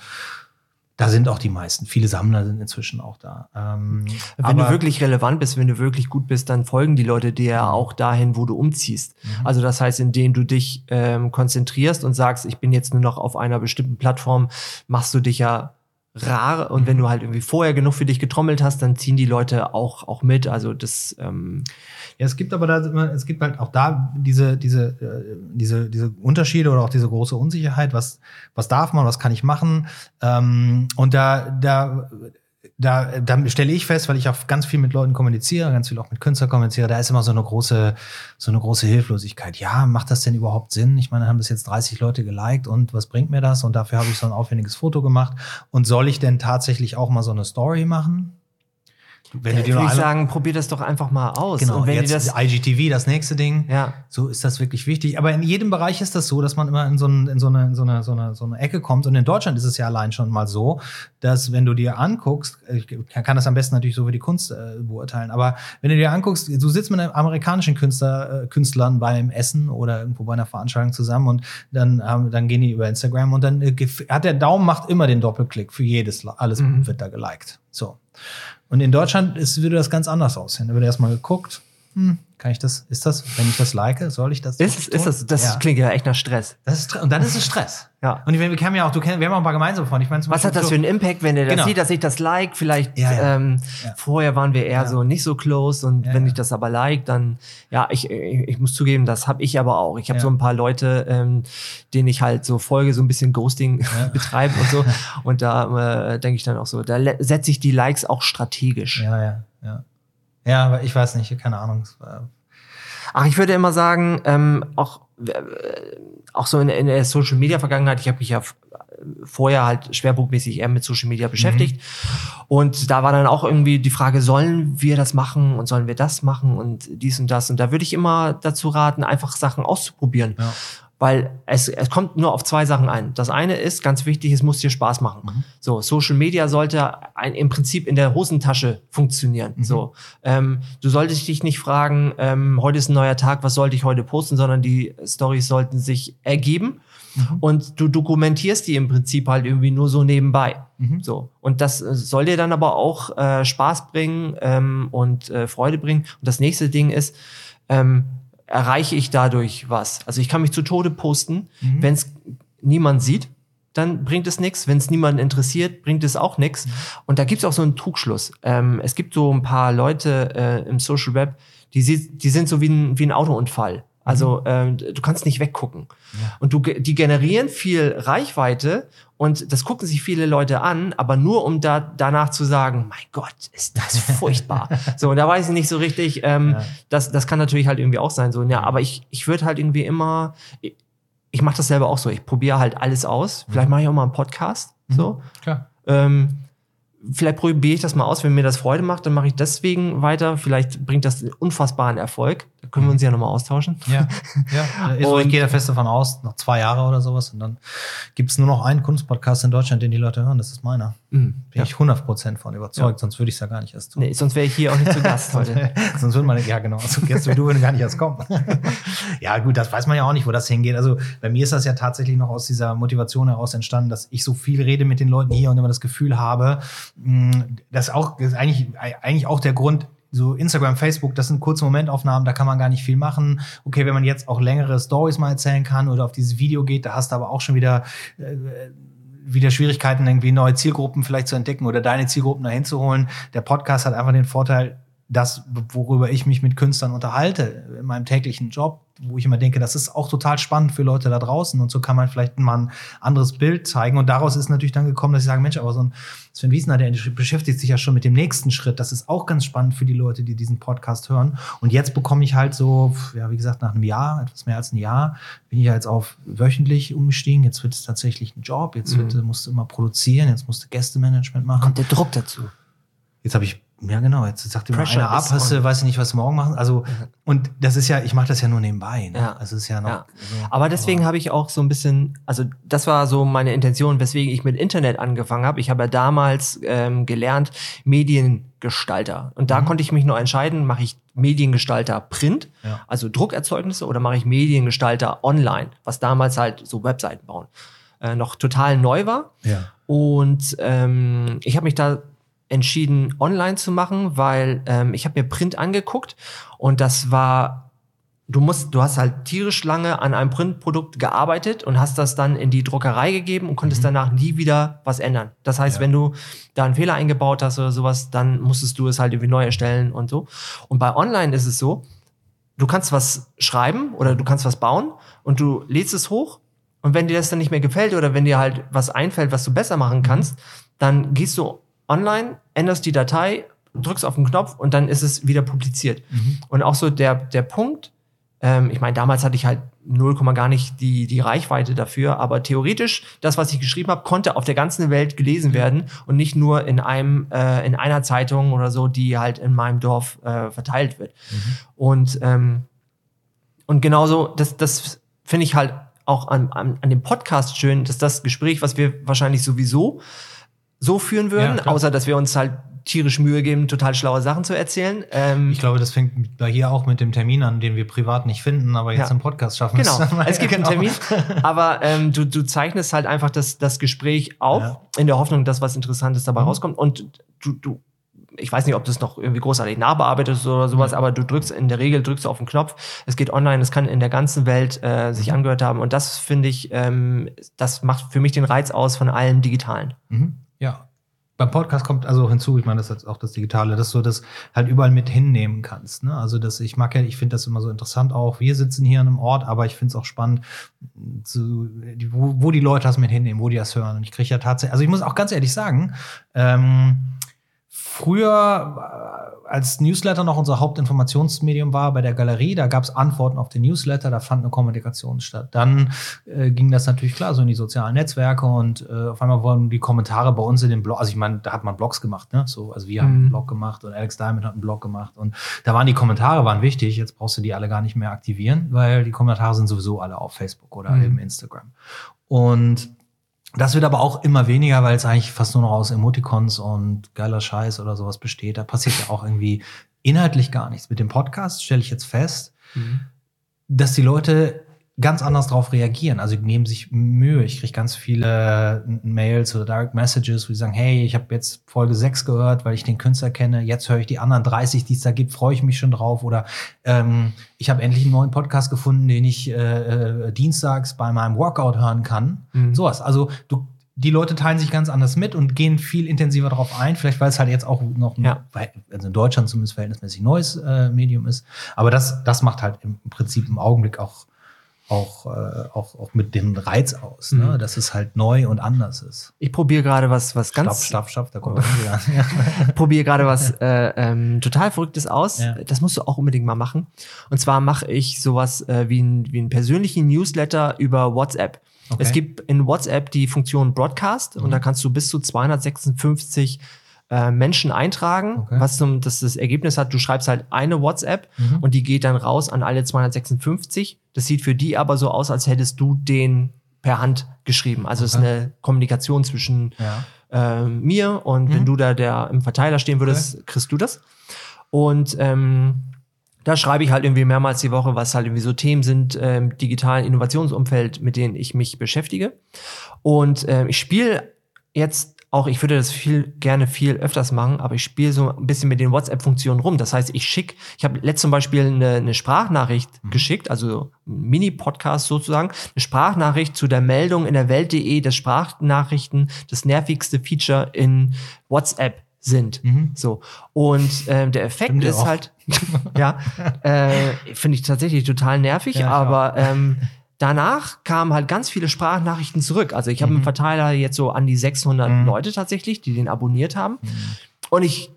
da sind auch die meisten. Viele Sammler sind inzwischen auch da. Ähm, wenn du wirklich relevant bist, wenn du wirklich gut bist, dann folgen die Leute dir ja auch dahin, wo du umziehst. Mhm. Also das heißt, indem du dich ähm, konzentrierst und sagst, ich bin jetzt nur noch auf einer bestimmten Plattform, machst du dich ja rar und wenn du halt irgendwie vorher genug für dich getrommelt hast, dann ziehen die Leute auch auch mit. Also das. Ähm ja, es gibt aber da es gibt halt auch da diese diese äh, diese diese Unterschiede oder auch diese große Unsicherheit. Was was darf man, was kann ich machen? Ähm, und da da da, da stelle ich fest, weil ich auch ganz viel mit Leuten kommuniziere, ganz viel auch mit Künstlern kommuniziere, da ist immer so eine große, so eine große Hilflosigkeit. Ja, macht das denn überhaupt Sinn? Ich meine, haben bis jetzt 30 Leute geliked und was bringt mir das? Und dafür habe ich so ein aufwendiges Foto gemacht. Und soll ich denn tatsächlich auch mal so eine Story machen? Wenn ja, du dir würde ich sagen, probier das doch einfach mal aus. Genau, und wenn jetzt das IGTV, das nächste Ding. Ja. So ist das wirklich wichtig. Aber in jedem Bereich ist das so, dass man immer in so, ein, in so, eine, in so, eine, so, eine, so eine Ecke kommt. Und in Deutschland ist es ja allein schon mal so, dass wenn du dir anguckst, ich kann das am besten natürlich so wie die Kunst äh, beurteilen, aber wenn du dir anguckst, du sitzt mit einem amerikanischen Künstler, äh, Künstlern beim Essen oder irgendwo bei einer Veranstaltung zusammen und dann, ähm, dann gehen die über Instagram und dann äh, hat der Daumen macht immer den Doppelklick für jedes, alles mhm. wird da geliked. So. Und in Deutschland ist, würde das ganz anders aussehen. Da wird erstmal geguckt, hm, kann ich das, ist das, wenn ich das like, soll ich das? Ist, ist das, das ja. klingt ja echt nach Stress. Das ist, und dann ist es Stress. Ja. Und wir, wir kennen ja auch, du kennst, wir haben auch ein paar gemeinsame Freunde. Ich meine, Was hat das so, für einen Impact, wenn er das genau. sieht, dass ich das like? Vielleicht, ja, ja. Ähm, vorher waren wir eher so nicht so close und wenn ich das aber like, dann, ja, ich, ich, ich muss zugeben, das habe ich aber auch. Ich habe so ein paar Leute, ähm, denen ich halt so folge, so ein bisschen Ghosting [LAUGHS] betreiben und so. [LAUGHS] Und da äh, denke ich dann auch so, da setze ich die Likes auch strategisch. Ja, ja, ja. Ja, aber ich weiß nicht, keine Ahnung. Ach, ich würde immer sagen, ähm, auch, äh, auch so in, in der Social Media Vergangenheit, ich habe mich ja vorher halt schwerpunktmäßig eher mit Social Media beschäftigt. Mhm. Und da war dann auch irgendwie die Frage, sollen wir das machen und sollen wir das machen und dies und das. Und da würde ich immer dazu raten, einfach Sachen auszuprobieren. Ja weil es, es kommt nur auf zwei Sachen ein. Das eine ist, ganz wichtig, es muss dir Spaß machen. Mhm. So, Social Media sollte ein, im Prinzip in der Hosentasche funktionieren. Mhm. So, ähm, du solltest dich nicht fragen, ähm, heute ist ein neuer Tag, was sollte ich heute posten, sondern die Stories sollten sich ergeben. Mhm. Und du dokumentierst die im Prinzip halt irgendwie nur so nebenbei. Mhm. So. Und das äh, soll dir dann aber auch äh, Spaß bringen ähm, und äh, Freude bringen. Und das nächste Ding ist, ähm, erreiche ich dadurch was? Also ich kann mich zu Tode posten, Mhm. wenn es niemand sieht, dann bringt es nichts. Wenn es niemanden interessiert, bringt es auch nichts. Und da gibt es auch so einen Trugschluss. Ähm, es gibt so ein paar Leute äh, im Social Web, die, die sind so wie ein, wie ein Autounfall. Also ähm, du kannst nicht weggucken. Und du, die generieren viel Reichweite und das gucken sich viele Leute an, aber nur um da danach zu sagen, mein Gott, ist das [LAUGHS] furchtbar. so, und da weiß ich nicht so richtig, ähm, Ja. das, das kann natürlich halt irgendwie auch sein. So, ja, aber ich, ich würde halt irgendwie immer, ich, ich mache das selber auch so, ich probiere halt alles aus. Vielleicht mache ich auch mal einen Podcast. So. Klar. Ähm, vielleicht probiere ich das mal aus, wenn mir das Freude macht, dann mache ich deswegen weiter. Vielleicht bringt das einen unfassbaren Erfolg. Da können wir uns ja nochmal austauschen. Ja, ja. Ist [LAUGHS] so, ich Und- gehe da fest davon aus, noch zwei Jahre oder sowas. Und dann gibt es nur noch einen Kunstpodcast in Deutschland, den die Leute hören. Das ist meiner. Mhm. Bin Ja. ich 100% von überzeugt, sonst würde ich es ja gar nicht erst tun. Nee, sonst wäre ich hier auch nicht zu [LAUGHS] Gast heute. Sonst würden meine, ja genau, so Gäste wie du würden gar nicht erst kommen. [LAUGHS] ja gut, das weiß man ja auch nicht, wo das hingeht. Also bei mir ist das ja tatsächlich noch aus dieser Motivation heraus entstanden, dass ich so viel rede mit den Leuten hier und immer das Gefühl habe, mh, das auch das ist eigentlich, eigentlich auch der Grund, so Instagram, Facebook, das sind kurze Momentaufnahmen, da kann man gar nicht viel machen. Okay, wenn man jetzt auch längere Stories mal erzählen kann oder auf dieses Video geht, da hast du aber auch schon wieder äh, wieder Schwierigkeiten, irgendwie neue Zielgruppen vielleicht zu entdecken oder deine Zielgruppen dahin zu holen. Der Podcast hat einfach den Vorteil, das, worüber ich mich mit Künstlern unterhalte, in meinem täglichen Job, wo ich immer denke, das ist auch total spannend für Leute da draußen und so kann man vielleicht mal ein anderes Bild zeigen. Und daraus ist natürlich dann gekommen, dass ich sage, Mensch, aber so ein Sven Wiesner, der beschäftigt sich ja schon mit dem nächsten Schritt, das ist auch ganz spannend für die Leute, die diesen Podcast hören. Und jetzt bekomme ich halt so, ja, wie gesagt, nach einem Jahr, etwas mehr als ein Jahr, bin ich ja jetzt auf wöchentlich umgestiegen, jetzt wird es tatsächlich ein Job, jetzt wird, musst du immer produzieren, jetzt musst du Gästemanagement machen. Kommt der Druck dazu. Jetzt habe ich, ja genau, jetzt sagt immer Pressure einer ab, hast du, weiß ich nicht, was du morgen machen. Also, und das ist ja, ich mache das ja nur nebenbei. Ne? Ja. Also es ist ja noch. Ja. So, Aber deswegen habe ich auch so ein bisschen, also das war so meine Intention, weswegen ich mit Internet angefangen habe. Ich habe ja damals ähm, gelernt Mediengestalter. Und da konnte ich mich nur entscheiden, mache ich Mediengestalter Print, Ja. also Druckerzeugnisse, oder mache ich Mediengestalter Online, was damals halt so Webseiten bauen, äh, noch total neu war. ja. Und ähm, ich habe mich da entschieden, online zu machen, weil ähm, ich habe mir Print angeguckt und das war, du musst, du hast halt tierisch lange an einem Printprodukt gearbeitet und hast das dann in die Druckerei gegeben und konntest danach nie wieder was ändern. Das heißt, Ja. wenn du da einen Fehler eingebaut hast oder sowas, dann musstest du es halt irgendwie neu erstellen und so. Und bei Online ist es so, du kannst was schreiben oder du kannst was bauen und du lädst es hoch und wenn dir das dann nicht mehr gefällt oder wenn dir halt was einfällt, was du besser machen kannst, dann gehst du online, änderst die Datei, drückst auf den Knopf und dann ist es wieder publiziert. Und auch so der, der Punkt, ähm, ich meine, damals hatte ich halt 0, gar nicht die, die Reichweite dafür, aber theoretisch, das, was ich geschrieben habe, konnte auf der ganzen Welt gelesen werden und nicht nur in einem, äh, in einer Zeitung oder so, die halt in meinem Dorf äh, verteilt wird. Und, ähm, und genauso, das, das finde ich halt auch an, an, an dem Podcast schön, dass das Gespräch, was wir wahrscheinlich sowieso so führen würden, Ja, außer dass wir uns halt tierisch Mühe geben, total schlaue Sachen zu erzählen. Ähm, Ich glaube, das fängt bei hier auch mit dem Termin an, den wir privat nicht finden, aber jetzt Ja. im Podcast schaffen Genau, es. es gibt [LAUGHS] Genau. einen Termin, aber ähm, du, du zeichnest halt einfach das, das Gespräch auf, Ja. in der Hoffnung, dass was Interessantes dabei Mhm. rauskommt. Und du, du, ich weiß nicht, ob das noch irgendwie großartig nachbearbeitet ist oder sowas, aber du drückst, in der Regel drückst du auf den Knopf. Es geht online, es kann in der ganzen Welt äh, sich angehört haben. Und das finde ich, ähm, das macht für mich den Reiz aus von allem Digitalen. Mhm. Ja. Beim Podcast kommt also hinzu, ich meine, das ist auch das Digitale, dass du das halt überall mit hinnehmen kannst. Ne? Also, dass ich mag ja, ich finde das immer so interessant auch. Wir sitzen hier an einem Ort, aber ich finde es auch spannend, zu, wo, wo die Leute das mit hinnehmen, wo die das hören. Und ich kriege ja tatsächlich, also ich muss auch ganz ehrlich sagen, ähm, früher, äh, als Newsletter noch unser Hauptinformationsmedium war bei der Galerie, da gab es Antworten auf den Newsletter, da fand eine Kommunikation statt. Dann äh, ging das natürlich klar so in die sozialen Netzwerke und äh, auf einmal wurden die Kommentare bei uns in den Blog, also ich meine, da hat man Blogs gemacht, ne? So, also wir haben Mhm. einen Blog gemacht und Alex Diamond hat einen Blog gemacht und da waren die Kommentare waren wichtig. Jetzt brauchst du die alle gar nicht mehr aktivieren, weil die Kommentare sind sowieso alle auf Facebook oder Mhm. eben Instagram. Und das wird aber auch immer weniger, weil es eigentlich fast nur noch aus Emoticons und geiler Scheiß oder sowas besteht. Da passiert ja auch irgendwie inhaltlich gar nichts. Mit dem Podcast stelle ich jetzt fest, dass die Leute ganz anders darauf reagieren. Also die nehmen sich Mühe. Ich kriege ganz viele Mails oder Direct Messages, wo die sagen, hey, ich habe jetzt Folge 6 gehört, weil ich den Künstler kenne. Jetzt höre ich die anderen 30, die es da gibt, freue ich mich schon drauf. Oder ähm, ich habe endlich einen neuen Podcast gefunden, den ich äh, äh, dienstags bei meinem Workout hören kann. Mhm. Sowas. Also du, die Leute teilen sich ganz anders mit und gehen viel intensiver darauf ein. Vielleicht, weil es halt jetzt auch noch ja. also in Deutschland zumindest verhältnismäßig neues äh, Medium ist. Aber das, das macht halt im Prinzip im Augenblick auch auch, äh, auch, auch mit dem Reiz aus, ne? Mhm. dass es halt neu und anders ist. Ich probiere gerade was, was ganz. Staff, Staff, da kommt [LAUGHS] Ich probiere gerade was äh, ähm, total Verrücktes aus. Ja. Das musst du auch unbedingt mal machen. Und zwar mache ich sowas äh, wie, ein, wie einen persönlichen Newsletter über WhatsApp. Okay. Es gibt in WhatsApp die Funktion Broadcast mhm. und da kannst du bis zu 256 äh, Menschen eintragen, okay. was zum, das, das Ergebnis hat, du schreibst halt eine WhatsApp mhm. und die geht dann raus an alle 256. Das sieht für die aber so aus, als hättest du den per Hand geschrieben. Also es okay. ist eine Kommunikation zwischen ja. äh, mir und mhm. wenn du da der im Verteiler stehen würdest, okay. kriegst du das. Und ähm, da schreibe ich halt irgendwie mehrmals die Woche, was halt irgendwie so Themen sind im digitalen Innovationsumfeld, mit denen ich mich beschäftige. Und äh, ich spiele jetzt auch, ich würde das viel gerne viel öfters machen, aber ich spiele so ein bisschen mit den WhatsApp-Funktionen rum. Das heißt, ich schicke, ich habe letzt zum Beispiel eine, eine Sprachnachricht mhm. geschickt, also Mini-Podcast sozusagen, eine Sprachnachricht zu der Meldung in der Welt.de, dass Sprachnachrichten das nervigste Feature in WhatsApp sind. Mhm. So. Und ähm, der Effekt Stimmt ist halt, [LAUGHS] ja, äh, finde ich tatsächlich total nervig, ja, aber ähm, [LAUGHS] Danach kamen halt ganz viele Sprachnachrichten zurück. Also ich habe mhm. einen Verteiler jetzt so an die 600 mhm. Leute tatsächlich, die den abonniert haben. Mhm. Und ich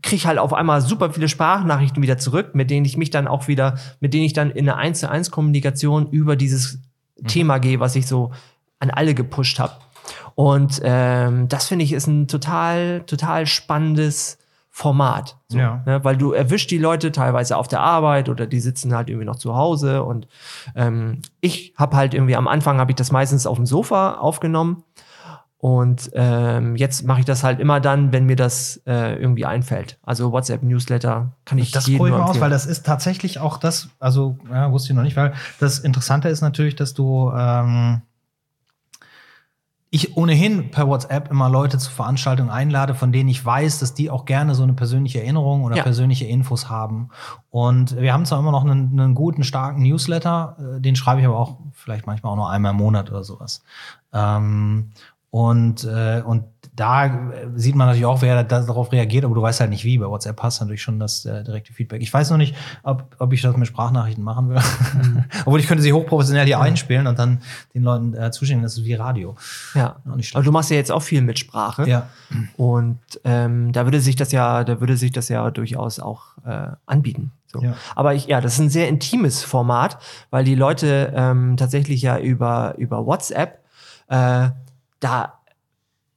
kriege halt auf einmal super viele Sprachnachrichten wieder zurück, mit denen ich mich dann auch wieder, mit denen ich dann in eine 1 zu 1 Kommunikation über dieses mhm. Thema gehe, was ich so an alle gepusht habe. Und ähm, das finde ich ist ein total, total spannendes Format. So, ja. ne? Weil du erwischst die Leute teilweise auf der Arbeit oder die sitzen halt irgendwie noch zu Hause. Und ähm, ich habe halt irgendwie am Anfang habe ich das meistens auf dem Sofa aufgenommen. Und ähm, jetzt mache ich das halt immer dann, wenn mir das äh, irgendwie einfällt. Also WhatsApp-Newsletter kann ich Das probiere ich aus, weil das ist tatsächlich auch das, also ja, wusste ich noch nicht, weil das Interessante ist natürlich, dass du ähm, ich ohnehin per WhatsApp immer Leute zu Veranstaltungen einlade, von denen ich weiß, dass die auch gerne so eine persönliche Erinnerung oder ja. persönliche Infos haben. Und wir haben zwar immer noch einen, einen guten, starken Newsletter, äh, den schreibe ich aber auch vielleicht manchmal auch nur einmal im Monat oder sowas. Ähm, und, äh, und da sieht man natürlich auch, wer darauf reagiert, aber du weißt halt nicht wie. Bei WhatsApp hast du natürlich schon das äh, direkte Feedback. Ich weiß noch nicht, ob, ob ich das mit Sprachnachrichten machen will. Mhm. [LAUGHS] Obwohl ich könnte sie hochprofessionell hier ja. einspielen und dann den Leuten äh, zuschicken. Das ist wie Radio. Ja. Aber du machst ja jetzt auch viel mit Sprache. Ja. Und ähm, da würde sich das ja, da würde sich das ja durchaus auch äh, anbieten. So. Ja. Aber ich, ja, das ist ein sehr intimes Format, weil die Leute ähm, tatsächlich ja über, über WhatsApp äh, da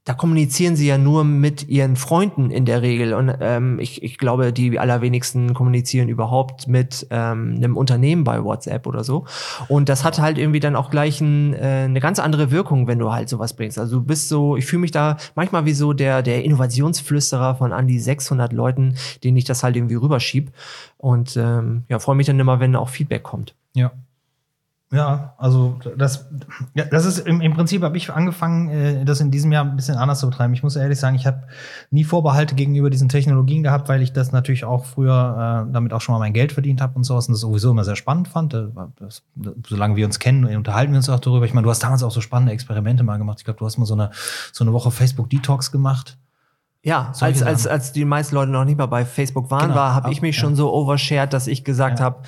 da kommunizieren sie ja nur mit ihren Freunden in der Regel. Und ähm, ich, ich glaube, die allerwenigsten kommunizieren überhaupt mit ähm, einem Unternehmen bei WhatsApp oder so. Und das hat halt irgendwie dann auch gleich ein, äh, eine ganz andere Wirkung, wenn du halt sowas bringst. Also du bist so, ich fühle mich da manchmal wie so der, der Innovationsflüsterer von an die 600 Leuten, denen ich das halt irgendwie rüberschieb. Und ähm, ja, freue mich dann immer, wenn auch Feedback kommt. Ja. Ja, also das, ja, das ist im, im Prinzip habe ich angefangen, äh, das in diesem Jahr ein bisschen anders zu betreiben. Ich muss ehrlich sagen, ich habe nie Vorbehalte gegenüber diesen Technologien gehabt, weil ich das natürlich auch früher äh, damit auch schon mal mein Geld verdient habe und sowas und das sowieso immer sehr spannend fand. Das, das, solange wir uns kennen, unterhalten wir uns auch darüber. Ich meine, du hast damals auch so spannende Experimente mal gemacht. Ich glaube, du hast mal so eine so eine Woche Facebook Detox gemacht. Ja, als, als, als die meisten Leute noch nicht mal bei Facebook waren, genau. war, habe ich mich ja. schon so overshared, dass ich gesagt ja. habe,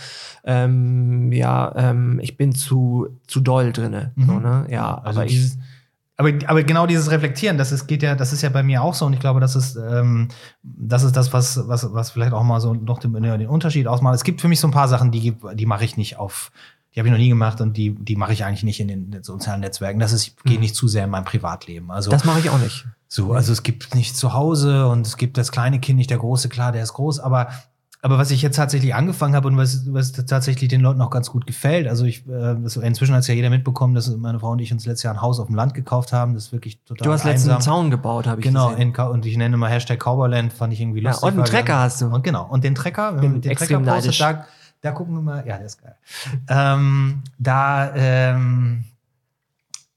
ähm, ja, ähm, ich bin zu, zu doll drinne. Mhm. So, ne? Ja, also aber ich. Aber, aber genau dieses Reflektieren, das ist, geht ja, das ist ja bei mir auch so und ich glaube, das ist, ähm, das ist das, was, was, was vielleicht auch mal so noch den, den Unterschied ausmacht. Es gibt für mich so ein paar Sachen, die, die mache ich nicht auf, die habe ich noch nie gemacht und die, die mache ich eigentlich nicht in den, sozialen Netzwerken. Das ist, geht mhm. nicht zu sehr in mein Privatleben. Also, das mache ich auch nicht. So, also es gibt nicht zu Hause und es gibt das kleine Kind, nicht der große, klar, der ist groß, aber aber was ich jetzt tatsächlich angefangen habe und was, was tatsächlich den Leuten auch ganz gut gefällt, also ich, äh, inzwischen hat es ja jeder mitbekommen, dass meine Frau und ich uns letztes Jahr ein Haus auf dem Land gekauft haben. Das ist wirklich total Du hast letztens einen Zaun gebaut, habe ich genau, gesehen. Genau, und ich nenne mal Hashtag Cowboyland, fand ich irgendwie lustig. Ja, und einen Trecker hast du. Und genau, und den Trecker, wenn man den Trecker postet, da, da gucken wir mal, ja, der ist geil. ähm, da, ähm,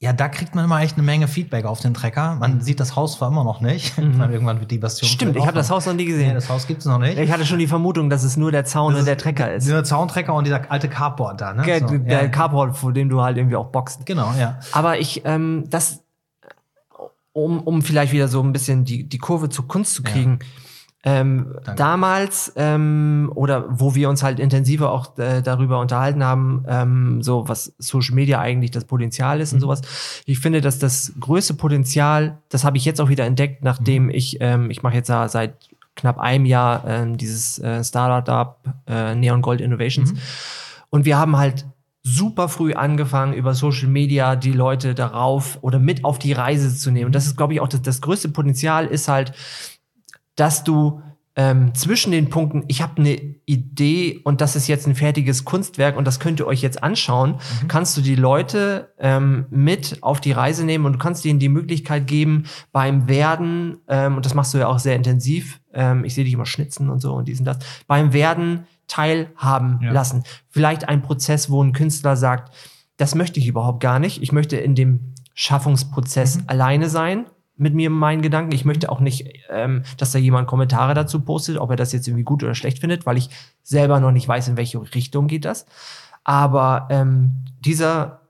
ja, da kriegt man immer echt eine Menge Feedback auf den Trecker. Man sieht das Haus zwar immer noch nicht. [LAUGHS] Mhm. meine, irgendwann wird die Bastion. Stimmt, ich habe das Haus noch nie gesehen. Nee, das Haus gibt es noch nicht. Ich hatte schon die Vermutung, dass es nur der Zaun und der Trecker ist. Dieser Zauntrecker und dieser alte Carport da, ne? Der, so, der ja. Carport, vor dem du halt irgendwie auch boxst. Genau, ja. Aber ich, ähm, das, um, um vielleicht wieder so ein bisschen die, die Kurve zur Kunst zu kriegen. Ja ähm, damals ähm, oder wo wir uns halt intensiver auch äh, darüber unterhalten haben, ähm, so was Social Media eigentlich das Potenzial ist mhm. und sowas. Ich finde, dass das größte Potenzial, das habe ich jetzt auch wieder entdeckt, nachdem mhm. ich ähm, ich mache jetzt ja seit knapp einem Jahr ähm, dieses äh, Startup äh, Neon Gold Innovations mhm. und wir haben halt super früh angefangen, über Social Media die Leute darauf oder mit auf die Reise zu nehmen. Und das ist, glaube ich, auch das, das größte Potenzial ist halt, dass du ähm, zwischen den Punkten, ich habe eine Idee und das ist jetzt ein fertiges Kunstwerk und das könnt ihr euch jetzt anschauen, mhm. kannst du die Leute ähm, mit auf die Reise nehmen und du kannst ihnen die Möglichkeit geben, beim Werden, ähm, und das machst du ja auch sehr intensiv, ähm, ich sehe dich immer schnitzen und so und diesen das, beim Werden teilhaben ja. lassen. Vielleicht ein Prozess, wo ein Künstler sagt, das möchte ich überhaupt gar nicht, ich möchte in dem Schaffungsprozess mhm. alleine sein mit mir meinen Gedanken. Ich möchte auch nicht, ähm, dass da jemand Kommentare dazu postet, ob er das jetzt irgendwie gut oder schlecht findet, weil ich selber noch nicht weiß, in welche Richtung geht das. Aber ähm, dieser,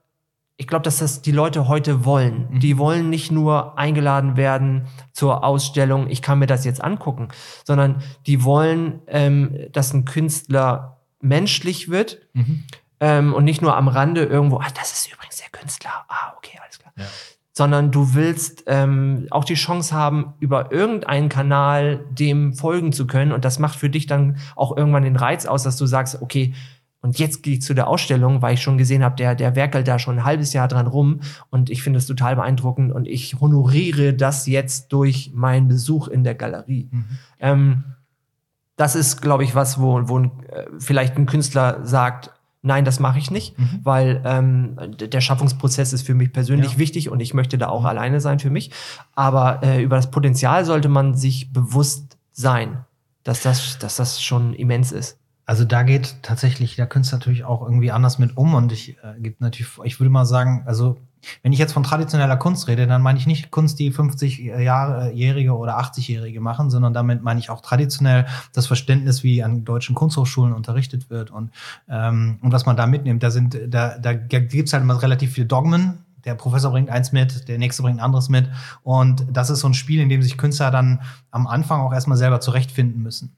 ich glaube, dass das die Leute heute wollen. Mhm. Die wollen nicht nur eingeladen werden zur Ausstellung, ich kann mir das jetzt angucken, sondern die wollen, ähm, dass ein Künstler menschlich wird mhm. ähm, und nicht nur am Rande irgendwo, ah, das ist übrigens der Künstler. Ah, okay, alles klar. Ja sondern du willst ähm, auch die Chance haben, über irgendeinen Kanal dem folgen zu können. Und das macht für dich dann auch irgendwann den Reiz aus, dass du sagst, okay, und jetzt gehe ich zu der Ausstellung, weil ich schon gesehen habe, der, der werkelt da schon ein halbes Jahr dran rum und ich finde es total beeindruckend und ich honoriere das jetzt durch meinen Besuch in der Galerie. Mhm. Ähm, das ist, glaube ich, was, wo, wo ein, äh, vielleicht ein Künstler sagt, Nein, das mache ich nicht, mhm. weil ähm, der Schaffungsprozess ist für mich persönlich ja. wichtig und ich möchte da auch mhm. alleine sein für mich. Aber äh, über das Potenzial sollte man sich bewusst sein, dass das, dass das schon immens ist. Also da geht tatsächlich der Künstler natürlich auch irgendwie anders mit um und ich äh, gibt natürlich, ich würde mal sagen, also wenn ich jetzt von traditioneller Kunst rede, dann meine ich nicht Kunst, die 50-Jährige oder 80-Jährige machen, sondern damit meine ich auch traditionell das Verständnis, wie an deutschen Kunsthochschulen unterrichtet wird und, ähm, und was man da mitnimmt. Da sind, da, da gibt's halt immer relativ viele Dogmen. Der Professor bringt eins mit, der nächste bringt ein anderes mit. Und das ist so ein Spiel, in dem sich Künstler dann am Anfang auch erstmal selber zurechtfinden müssen.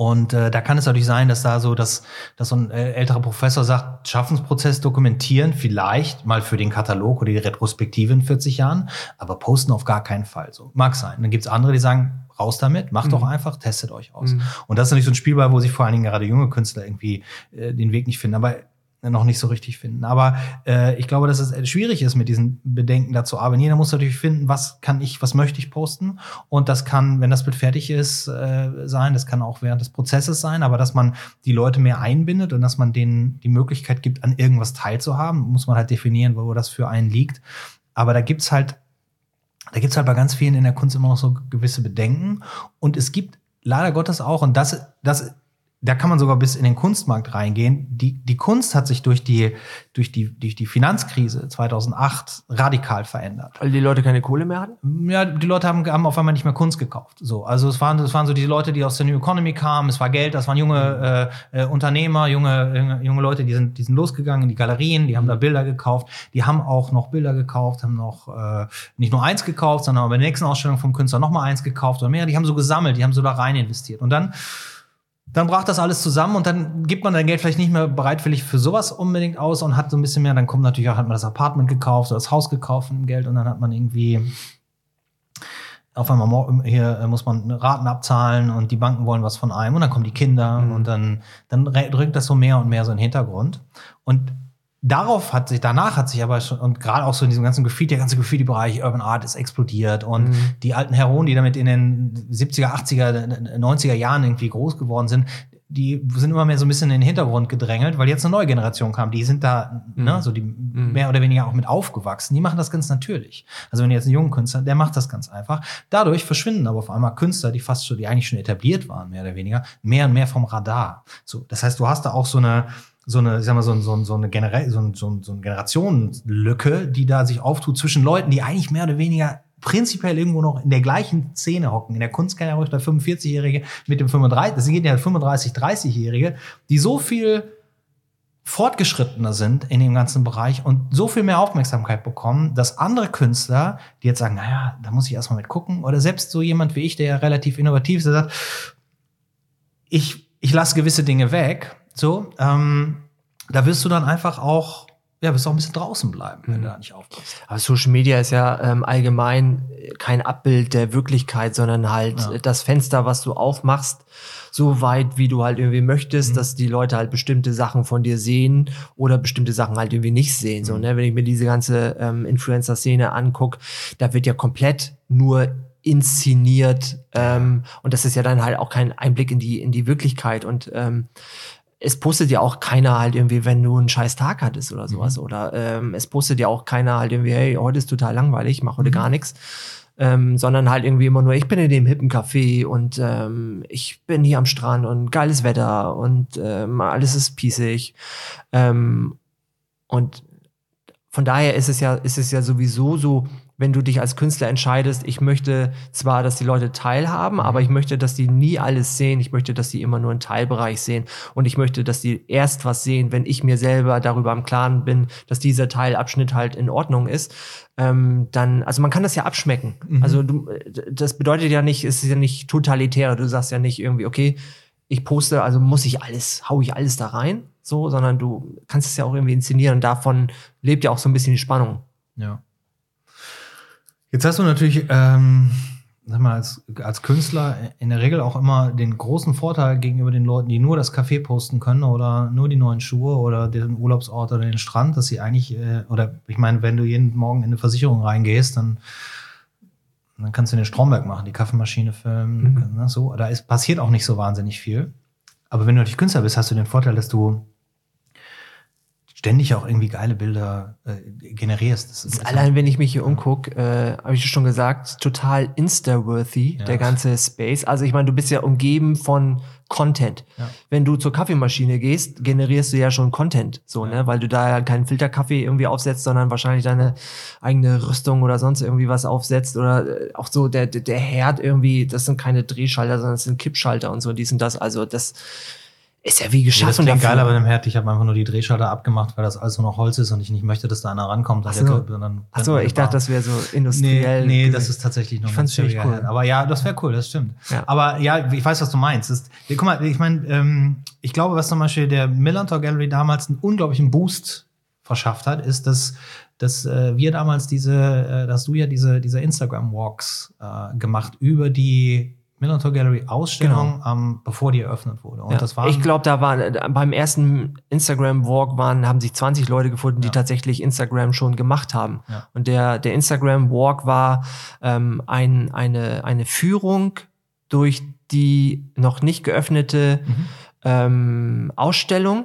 Und äh, da kann es natürlich sein, dass da so, dass, dass so ein äh, älterer Professor sagt, Schaffensprozess dokumentieren, vielleicht mal für den Katalog oder die Retrospektive in 40 Jahren, aber posten auf gar keinen Fall. So mag sein. Und dann gibt's andere, die sagen, raus damit, macht mhm. doch einfach, testet euch aus. Mhm. Und das ist natürlich so ein Spielball, wo sich vor allen Dingen gerade junge Künstler irgendwie äh, den Weg nicht finden. Aber noch nicht so richtig finden. Aber äh, ich glaube, dass es äh, schwierig ist, mit diesen Bedenken dazu arbeiten. Jeder muss natürlich finden, was kann ich, was möchte ich posten. Und das kann, wenn das Bild fertig ist, äh, sein. Das kann auch während des Prozesses sein. Aber dass man die Leute mehr einbindet und dass man denen die Möglichkeit gibt, an irgendwas teilzuhaben, muss man halt definieren, wo das für einen liegt. Aber da gibt's halt, da gibt's halt bei ganz vielen in der Kunst immer noch so gewisse Bedenken. Und es gibt leider Gottes auch, und das, das da kann man sogar bis in den Kunstmarkt reingehen. Die, die Kunst hat sich durch die, durch, die, durch die Finanzkrise 2008 radikal verändert. Weil die Leute keine Kohle mehr hatten? Ja, die Leute haben, haben auf einmal nicht mehr Kunst gekauft. So, also es waren, es waren so die Leute, die aus der New Economy kamen. Es war Geld, das waren junge äh, äh, Unternehmer, junge, junge, Leute, die sind, die sind losgegangen in die Galerien, die haben da Bilder gekauft. Die haben auch noch Bilder gekauft, haben noch äh, nicht nur eins gekauft, sondern bei der nächsten Ausstellung vom Künstler noch mal eins gekauft oder mehr. Die haben so gesammelt, die haben so da rein investiert. Und dann dann brach das alles zusammen und dann gibt man dein Geld vielleicht nicht mehr bereitwillig für sowas unbedingt aus und hat so ein bisschen mehr, dann kommt natürlich auch, hat man das Apartment gekauft oder das Haus gekauft mit dem Geld und dann hat man irgendwie auf einmal hier äh, muss man Raten abzahlen und die Banken wollen was von einem und dann kommen die Kinder mhm. und dann, dann drückt das so mehr und mehr so in den Hintergrund. Und darauf hat sich, danach hat sich aber schon, und gerade auch so in diesem ganzen Graffiti, der ganze Graffiti-Bereich, Urban Art ist explodiert und mhm. die alten Heroen, die damit in den 70er, 80er, 90er Jahren irgendwie groß geworden sind, die sind immer mehr so ein bisschen in den Hintergrund gedrängelt, weil jetzt eine neue Generation kam. Die sind da, Mhm. ne, so die mehr oder weniger auch mit aufgewachsen. Die machen das ganz natürlich. Also wenn jetzt einen jungen Künstler, der macht das ganz einfach. Dadurch verschwinden aber auf einmal Künstler, die fast schon, die eigentlich schon etabliert waren, mehr oder weniger, mehr und mehr vom Radar. So, das heißt, du hast da auch so eine, so eine, ich sag mal, so, so, so eine, Genera so, so, so eine Generationenlücke, die da sich auftut zwischen Leuten, die eigentlich mehr oder weniger prinzipiell irgendwo noch in der gleichen Szene hocken. In der Kunst kann ja ruhig der 45-Jährige mit dem 35, das geht ja 35, 30-Jährige, die so viel fortgeschrittener sind in dem ganzen Bereich und so viel mehr Aufmerksamkeit bekommen, dass andere Künstler, die jetzt sagen, naja, da muss ich erstmal mit gucken, oder selbst so jemand wie ich, der ja relativ innovativ ist, der sagt, ich, ich lasse gewisse Dinge weg, so, ähm, da wirst du dann einfach auch, ja, wirst du auch ein bisschen draußen bleiben, wenn Mhm. du da nicht aufpasst. Aber Social Media ist ja ähm, allgemein kein Abbild der Wirklichkeit, sondern halt Ja. das Fenster, was du aufmachst, so weit, wie du halt irgendwie möchtest, dass die Leute halt bestimmte Sachen von dir sehen oder bestimmte Sachen halt irgendwie nicht sehen. So, ne? Wenn ich mir diese ganze ähm, Influencer-Szene anguck, da wird ja komplett nur inszeniert ähm, und das ist ja dann halt auch kein Einblick in die in die Wirklichkeit und ähm, es postet ja auch keiner halt irgendwie, wenn du einen scheiß Tag hattest oder sowas. Oder ähm, es postet ja auch keiner halt irgendwie, hey, heute ist total langweilig, mach heute gar nichts. Ähm, sondern halt irgendwie immer nur, ich bin in dem hippen Café und ähm, ich bin hier am Strand und geiles Wetter und ähm, alles ist pießig. Ähm, und von daher ist es ja, ist es ja sowieso so, wenn du dich als Künstler entscheidest, ich möchte zwar, dass die Leute teilhaben, aber ich möchte, dass die nie alles sehen. Ich möchte, dass die immer nur einen Teilbereich sehen. Und ich möchte, dass die erst was sehen, wenn ich mir selber darüber im Klaren bin, dass dieser Teilabschnitt halt in Ordnung ist. Ähm, dann, also man kann das ja abschmecken. Also du, das bedeutet ja nicht, es ist ja nicht totalitär. Du sagst ja nicht irgendwie, okay, ich poste, also muss ich alles, hau ich alles da rein, so, sondern du kannst es ja auch irgendwie inszenieren. Davon lebt ja auch so ein bisschen die Spannung. Ja. Jetzt hast du natürlich, ähm, sag mal, als, als Künstler in der Regel auch immer den großen Vorteil gegenüber den Leuten, die nur das Café posten können oder nur die neuen Schuhe oder den Urlaubsort oder den Strand, dass sie eigentlich, äh, oder ich meine, wenn du jeden Morgen in eine Versicherung reingehst, dann, dann kannst du den Stromberg machen, die Kaffeemaschine filmen, ne, so. Da ist, passiert auch nicht so wahnsinnig viel. Aber wenn du natürlich Künstler bist, hast du den Vorteil, dass du ständig auch irgendwie geile Bilder äh, generierst. Das ist Allein wenn ich mich hier umgucke, äh, habe ich schon gesagt, total Insta-worthy, Ja. der ganze Space. Also ich meine, du bist ja umgeben von Content. Ja. Wenn du zur Kaffeemaschine gehst, generierst du ja schon Content, so, Ja. ne, weil du da ja keinen Filterkaffee irgendwie aufsetzt, sondern wahrscheinlich deine eigene Rüstung oder sonst irgendwie was aufsetzt oder äh, auch so der, der der Herd irgendwie, das sind keine Drehschalter, sondern das sind Kippschalter und so, dies und das. Also das ist ja wie Ja, das geschaffen klingt geil, aber im Herd, ich habe einfach nur die Drehschalter abgemacht, weil das alles nur noch Holz ist und ich nicht möchte, dass da einer rankommt. Ach der so. Dann Ach so, ich dachte, das wäre so industriell. Nee, nee, das ist tatsächlich noch Ich fand's ziemlich cool. Herd. Aber ja, das wäre cool, das stimmt. Ja. Aber ja, ich weiß, was du meinst. Ja, guck mal, ich meine, ähm, ich glaube, was zum Beispiel der Millantor Gallery damals einen unglaublichen Boost verschafft hat, ist, dass, dass äh, wir damals diese, äh, dass du ja diese, diese Instagram-Walks äh, gemacht über die Millantor Gallery Ausstellung, ähm, bevor die eröffnet wurde. Und Genau. Ja. das war ich glaube, da waren äh, beim ersten Instagram Walk waren haben sich 20 Leute gefunden, die Ja. tatsächlich Instagram schon gemacht haben. Ja. Und der der Instagram Walk war ähm, ein, eine eine Führung durch die noch nicht geöffnete Mhm. ähm, Ausstellung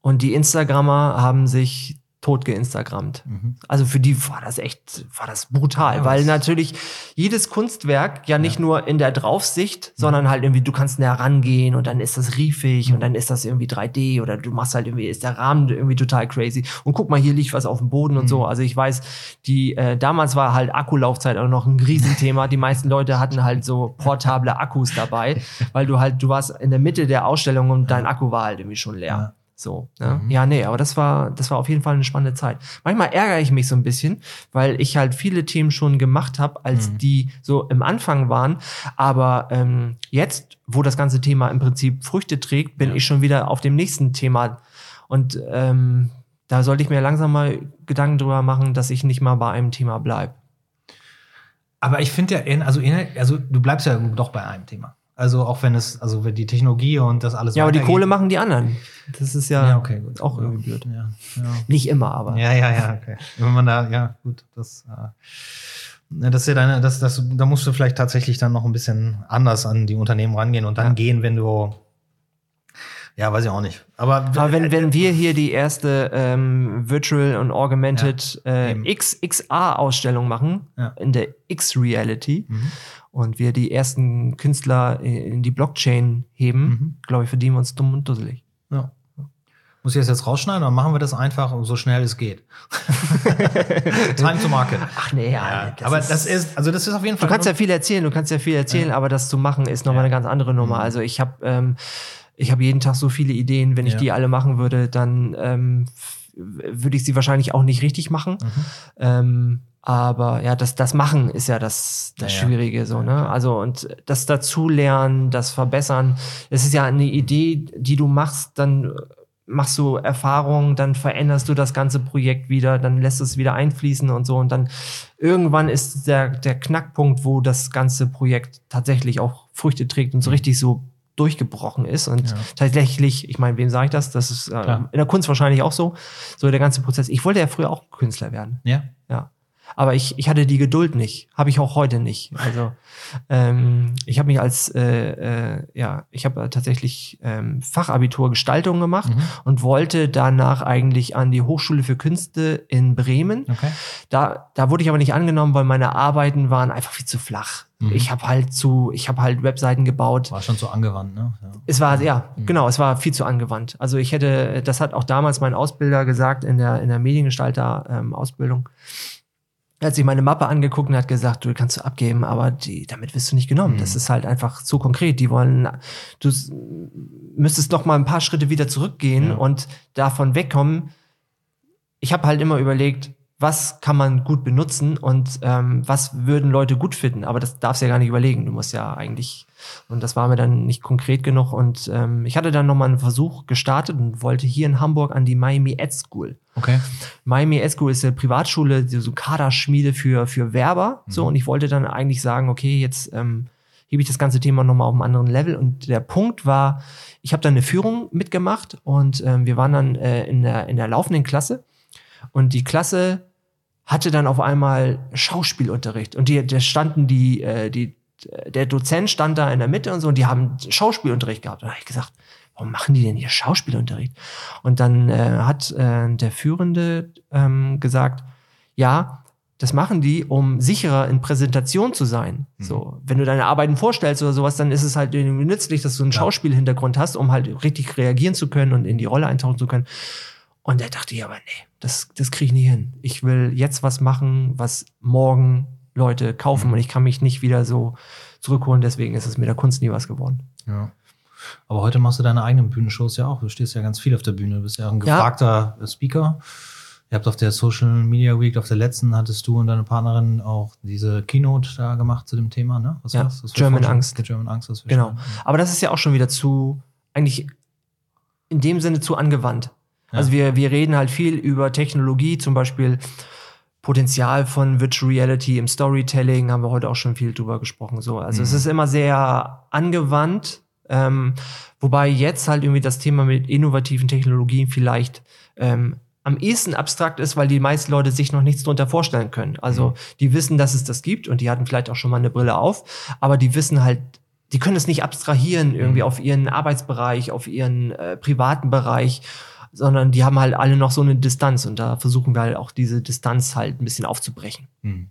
und die Instagrammer haben sich tot geinstagrammt. Mhm. Also für die war das echt, war das brutal, Ja, weil natürlich jedes Kunstwerk ja nicht nur in der Draufsicht, sondern halt irgendwie, du kannst näher rangehen und dann ist das riefig und dann ist das irgendwie 3D oder du machst halt irgendwie, ist der Rahmen irgendwie total crazy. Und guck mal, hier liegt was auf dem Boden und so. Also ich weiß, die, äh, damals war halt Akkulaufzeit auch noch ein Riesenthema. Die meisten Leute hatten halt so portable Akkus dabei, [LAUGHS] weil du halt, du warst in der Mitte der Ausstellung und dein Akku war halt irgendwie schon leer. So, ne? Ja, nee, aber das war, das war auf jeden Fall eine spannende Zeit. Manchmal ärgere ich mich so ein bisschen, weil ich halt viele Themen schon gemacht habe, als die so im Anfang waren. Aber ähm, jetzt, wo das ganze Thema im Prinzip Früchte trägt, bin Ja. ich schon wieder auf dem nächsten Thema. Und ähm, da sollte ich mir langsam mal Gedanken drüber machen, dass ich nicht mal bei einem Thema bleib. Aber ich finde ja, also, also du bleibst ja doch bei einem Thema. Also auch wenn es, also wenn die Technologie und das alles Ja, aber die Kohle machen die anderen. Das ist ja, Ja, okay, gut. auch irgendwie blöd. Ja, ja. Nicht immer, aber. Ja, ja, ja, okay. Wenn man da, ja, gut, das, äh, das ist ja deine, das, das, da musst du vielleicht tatsächlich dann noch ein bisschen anders an die Unternehmen rangehen und dann gehen, wenn du, Ja, weiß ich auch nicht. Aber, Aber wenn, wenn wir hier die erste ähm, Virtual und Augmented Ja, äh. XXA-Ausstellung machen, Ja. in der X-Reality, Mhm. Und wir die ersten Künstler in die Blockchain heben, Mhm. glaube ich, verdienen wir uns dumm und dusselig. Ja. Muss ich das jetzt rausschneiden oder machen wir das einfach so schnell es geht? [LAUGHS] Time to market. Ach nee, Ja, aber das ist, also das ist auf jeden Du Fall. kannst ja viel erzählen, du kannst ja viel erzählen, aber das zu machen ist nochmal eine ganz andere Nummer. Mhm. Also ich habe ähm, ich habe jeden Tag so viele Ideen, wenn ich Ja. die alle machen würde, dann ähm, würde ich sie wahrscheinlich auch nicht richtig machen. Mhm. Ähm, aber ja, das, das Machen ist ja das, das Ja. Schwierige so, ne? Also und das Dazulernen, das Verbessern, es ist ja eine Idee, die du machst, dann machst du Erfahrungen, dann veränderst du das ganze Projekt wieder, dann lässt es wieder einfließen und so und dann irgendwann ist der, der Knackpunkt, wo das ganze Projekt tatsächlich auch Früchte trägt und so richtig so durchgebrochen ist und Mhm. Ja. tatsächlich, ich meine, wem sage ich das? Das ist äh, in der Kunst wahrscheinlich auch so, so der ganze Prozess. Ich wollte ja früher auch Künstler werden. Ja. Ja. Aber ich, ich hatte die Geduld nicht. Habe ich auch heute nicht. Also ähm, ich habe mich als, äh, äh, ja, ich habe tatsächlich ähm, Fachabitur Gestaltung gemacht Mhm. und wollte danach eigentlich an die Hochschule für Künste in Bremen. Okay. Da, da wurde ich aber nicht angenommen, weil meine Arbeiten waren einfach viel zu flach. Mhm. Ich habe halt zu, ich habe halt Webseiten gebaut. War schon so angewandt, ne? Ja. Es war, ja, Mhm. genau, es war viel zu angewandt. Also ich hätte, das hat auch damals mein Ausbilder gesagt in der, in der Mediengestalter-Ausbildung. Er hat sich meine Mappe angeguckt und hat gesagt, du kannst du abgeben, aber die, damit wirst du nicht genommen. Mhm. Das ist halt einfach zu konkret. Die wollen, du müsstest noch mal ein paar Schritte wieder zurückgehen Ja. und davon wegkommen. Ich habe halt immer überlegt, was kann man gut benutzen und ähm, was würden Leute gut finden. Aber das darfst du ja gar nicht überlegen. Du musst ja eigentlich, und das war mir dann nicht konkret genug. Und ähm, ich hatte dann noch mal einen Versuch gestartet und wollte hier in Hamburg an die Miami Ed School. Okay. Miami Ed School ist eine Privatschule, so Kaderschmiede für, für Werber. Mhm. So, und ich wollte dann eigentlich sagen, okay, jetzt ähm, hebe ich das ganze Thema nochmal auf einem anderen Level. Und der Punkt war, ich habe dann eine Führung mitgemacht und ähm, wir waren dann äh, in, der, in der laufenden Klasse. Und die Klasse hatte dann auf einmal Schauspielunterricht. Und die, da standen die, äh, die, der Dozent stand da in der Mitte und so, und die haben Schauspielunterricht gehabt. Und da habe ich gesagt, warum machen die denn hier Schauspielunterricht? Und dann äh, hat äh, der Führende ähm, gesagt, ja, das machen die, um sicherer in Präsentation zu sein. Mhm. So, wenn du deine Arbeiten vorstellst oder sowas, dann ist es halt irgendwie nützlich, dass du einen Klar. Schauspielhintergrund hast, um halt richtig reagieren zu können und in die Rolle eintauchen zu können. Und er dachte ich aber, nee, das, das kriege ich nie hin. Ich will jetzt was machen, was morgen Leute kaufen Mhm. und ich kann mich nicht wieder so zurückholen. Deswegen ist es mit der Kunst nie was geworden. Ja. Aber heute machst du deine eigenen Bühnenshows ja auch. Du stehst ja ganz viel auf der Bühne. Du bist ja auch ein Ja. gefragter Speaker. Ihr habt auf der Social Media Week, auf der letzten, hattest du und deine Partnerin auch diese Keynote da gemacht zu dem Thema, ne? Was Ja, war's? German Angst. German Angst, wir Genau. schon- Aber das ist ja auch schon wieder zu, eigentlich in dem Sinne zu angewandt. Also wir, wir reden halt viel über Technologie, zum Beispiel Potenzial von Virtual Reality im Storytelling, haben wir heute auch schon viel drüber gesprochen. So, also es Mhm. ist immer sehr angewandt, ähm, wobei jetzt halt irgendwie das Thema mit innovativen Technologien vielleicht ähm, am ehesten abstrakt ist, weil die meisten Leute sich noch nichts drunter vorstellen können. Also Mhm. die wissen, dass es das gibt und die hatten vielleicht auch schon mal eine Brille auf, aber die wissen halt, die können es nicht abstrahieren irgendwie Mhm. auf ihren Arbeitsbereich, auf ihren äh, privaten Bereich, sondern die haben halt alle noch so eine Distanz und da versuchen wir halt auch diese Distanz halt ein bisschen aufzubrechen. Hm.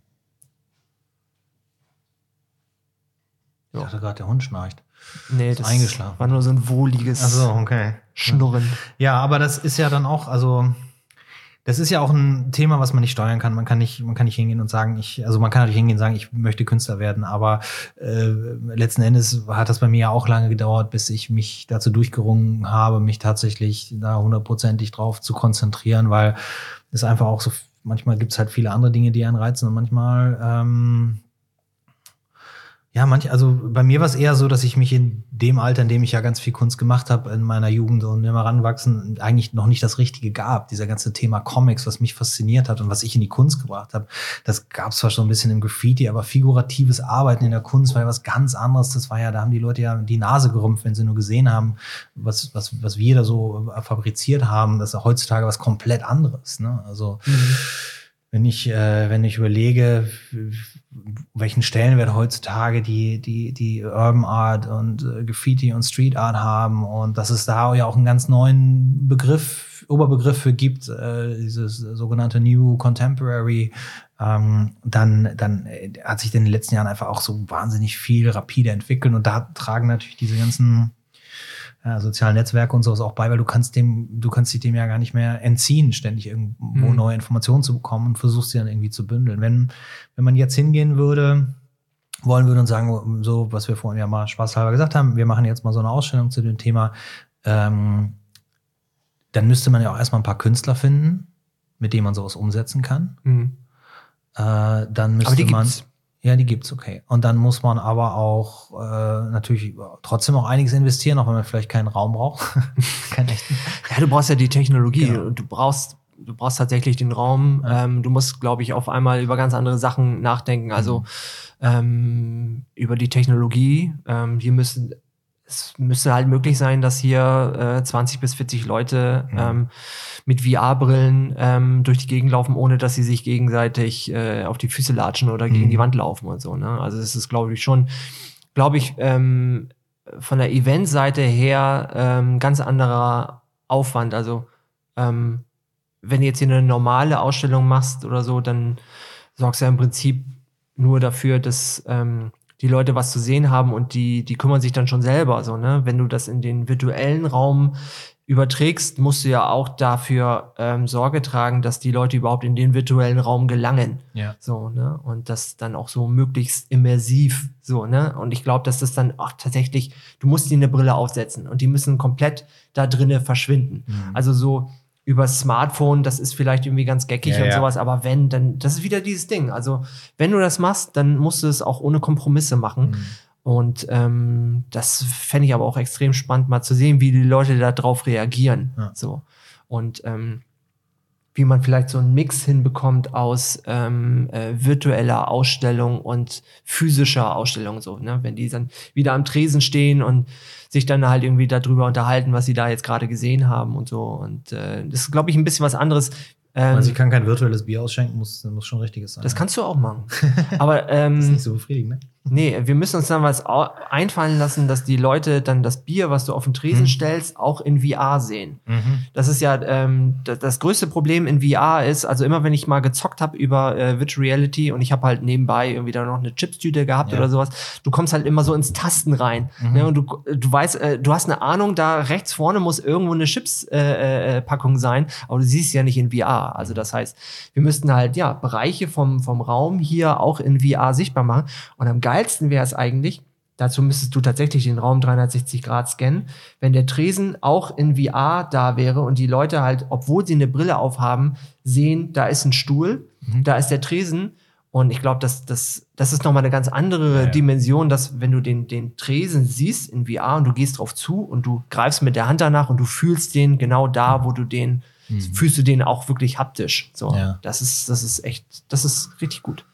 Ich dachte gerade, der Hund schnarcht. Nee, Ist eingeschlafen. war nur so ein wohliges so, okay. Schnurren. Ja, aber das ist ja dann auch, also das ist ja auch ein Thema, was man nicht steuern kann. Man kann nicht, man kann nicht hingehen und sagen, ich, also man kann natürlich hingehen und sagen, ich möchte Künstler werden, aber äh, letzten Endes hat das bei mir ja auch lange gedauert, bis ich mich dazu durchgerungen habe, mich tatsächlich da hundertprozentig drauf zu konzentrieren, weil es einfach auch so, manchmal gibt es halt viele andere Dinge, die einen reizen und manchmal ähm, ja, manch, also bei mir war es eher so, dass ich mich in dem Alter, in dem ich ja ganz viel Kunst gemacht habe, in meiner Jugend und im Heranwachsen, eigentlich noch nicht das Richtige gab. Dieser ganze Thema Comics, was mich fasziniert hat und was ich in die Kunst gebracht habe, das gab es zwar schon ein bisschen im Graffiti, aber figuratives Arbeiten in der Kunst war ja was ganz anderes. Das war ja, da haben die Leute ja die Nase gerümpft, wenn sie nur gesehen haben, was, was, was wir da so fabriziert haben. Das ist ja heutzutage was komplett anderes. Ne? Also wenn ich, äh, wenn ich überlege, welchen Stellenwert heutzutage die, die, die Urban Art und äh, Graffiti und Street Art haben und dass es da ja auch einen ganz neuen Begriff, Oberbegriff für gibt, äh, dieses sogenannte New Contemporary, ähm, dann, dann äh, hat sich in den letzten Jahren einfach auch so wahnsinnig viel rapide entwickelt und da tragen natürlich diese ganzen ja, sozialen Netzwerke und sowas auch bei, weil du kannst dem, du kannst dich dem ja gar nicht mehr entziehen, ständig irgendwo mhm. neue Informationen zu bekommen und versuchst sie dann irgendwie zu bündeln. Wenn, wenn man jetzt hingehen würde, wollen würde und sagen, so, was wir vorhin ja mal spaßhalber gesagt haben, wir machen jetzt mal so eine Ausstellung zu dem Thema, ähm, dann müsste man ja auch erstmal ein paar Künstler finden, mit denen man sowas umsetzen kann. Mhm. Äh, dann müsste man. Gibt's. Ja, die gibt's, okay. Und dann muss man aber auch äh, natürlich trotzdem auch einiges investieren, auch wenn man vielleicht keinen Raum braucht. [LAUGHS] keinen echten. Ja, du brauchst ja die Technologie. Genau. Du brauchst, du brauchst tatsächlich den Raum. Ja. Ähm, du musst, glaube ich, auf einmal über ganz andere Sachen nachdenken. Also mhm. ähm, über die Technologie. Ähm, hier müssen es müsste halt möglich sein, dass hier äh, 20 bis 40 Leute mhm. ähm, mit VR-Brillen ähm, durch die Gegend laufen, ohne dass sie sich gegenseitig äh, auf die Füße latschen oder gegen mhm. die Wand laufen und so. Ne? Also es ist, glaube ich, schon, glaube ich, ähm, von der Eventseite her ähm, ganz anderer Aufwand. Also ähm, wenn du jetzt hier eine normale Ausstellung machst oder so, dann sorgst du ja im Prinzip nur dafür, dass ähm, die Leute was zu sehen haben und die, die kümmern sich dann schon selber. So, ne? Wenn du das in den virtuellen Raum überträgst, musst du ja auch dafür ähm, Sorge tragen, dass die Leute überhaupt in den virtuellen Raum gelangen. Ja. So, ne? Und das dann auch so möglichst immersiv. So, ne? Und ich glaube, dass das dann auch tatsächlich, du musst dir eine Brille aufsetzen und die müssen komplett da drinnen verschwinden. Mhm. Also so, über Smartphone, das ist vielleicht irgendwie ganz geckig ja, und ja. sowas, aber wenn, dann, das ist wieder dieses Ding. Also, wenn du das machst, dann musst du es auch ohne Kompromisse machen. Mhm. Und ähm, das fände ich aber auch extrem spannend, mal zu sehen, wie die Leute darauf reagieren. Ja. So. Und ähm, wie man vielleicht so einen Mix hinbekommt aus ähm, äh, virtueller Ausstellung und physischer Ausstellung. So, ne? Wenn die dann wieder am Tresen stehen und sich dann halt irgendwie darüber unterhalten, was sie da jetzt gerade gesehen haben und so. Und äh, das ist, glaube ich, ein bisschen was anderes. Ähm, also ich kann kein virtuelles Bier ausschenken, muss, muss schon richtiges sein. Das kannst du auch machen. Aber ähm, [LAUGHS] das ist nicht so befriedigend, ne? Nee, wir müssen uns dann was einfallen lassen, dass die Leute dann das Bier, was du auf den Tresen mhm. stellst, auch in VR sehen. Mhm. Das ist ja ähm, das, das, größte Problem in VR ist, also immer wenn ich mal gezockt habe über äh, Virtual Reality und ich habe halt nebenbei irgendwie da noch eine Chipstüte gehabt ja. oder sowas, du kommst halt immer so ins Tasten rein. Mhm. Ne? Und du, du weißt, äh, du hast eine Ahnung, da rechts vorne muss irgendwo eine Chips-Packung äh, äh, sein, aber du siehst ja nicht in VR. Also das heißt, wir müssten halt ja Bereiche vom, vom Raum hier auch in VR sichtbar machen. Und am geilsten wäre es eigentlich, dazu müsstest du tatsächlich den Raum 360 Grad scannen, wenn der Tresen auch in VR da wäre und die Leute halt, obwohl sie eine Brille aufhaben, sehen, da ist ein Stuhl, mhm. da ist der Tresen. Und ich glaube, das, das, das ist nochmal eine ganz andere ja, ja. Dimension, dass wenn du den, den Tresen siehst in VR und du gehst drauf zu und du greifst mit der Hand danach und du fühlst den genau da, wo du den, mhm. fühlst du den auch wirklich haptisch. So, ja. das ist, das ist echt, das ist richtig gut.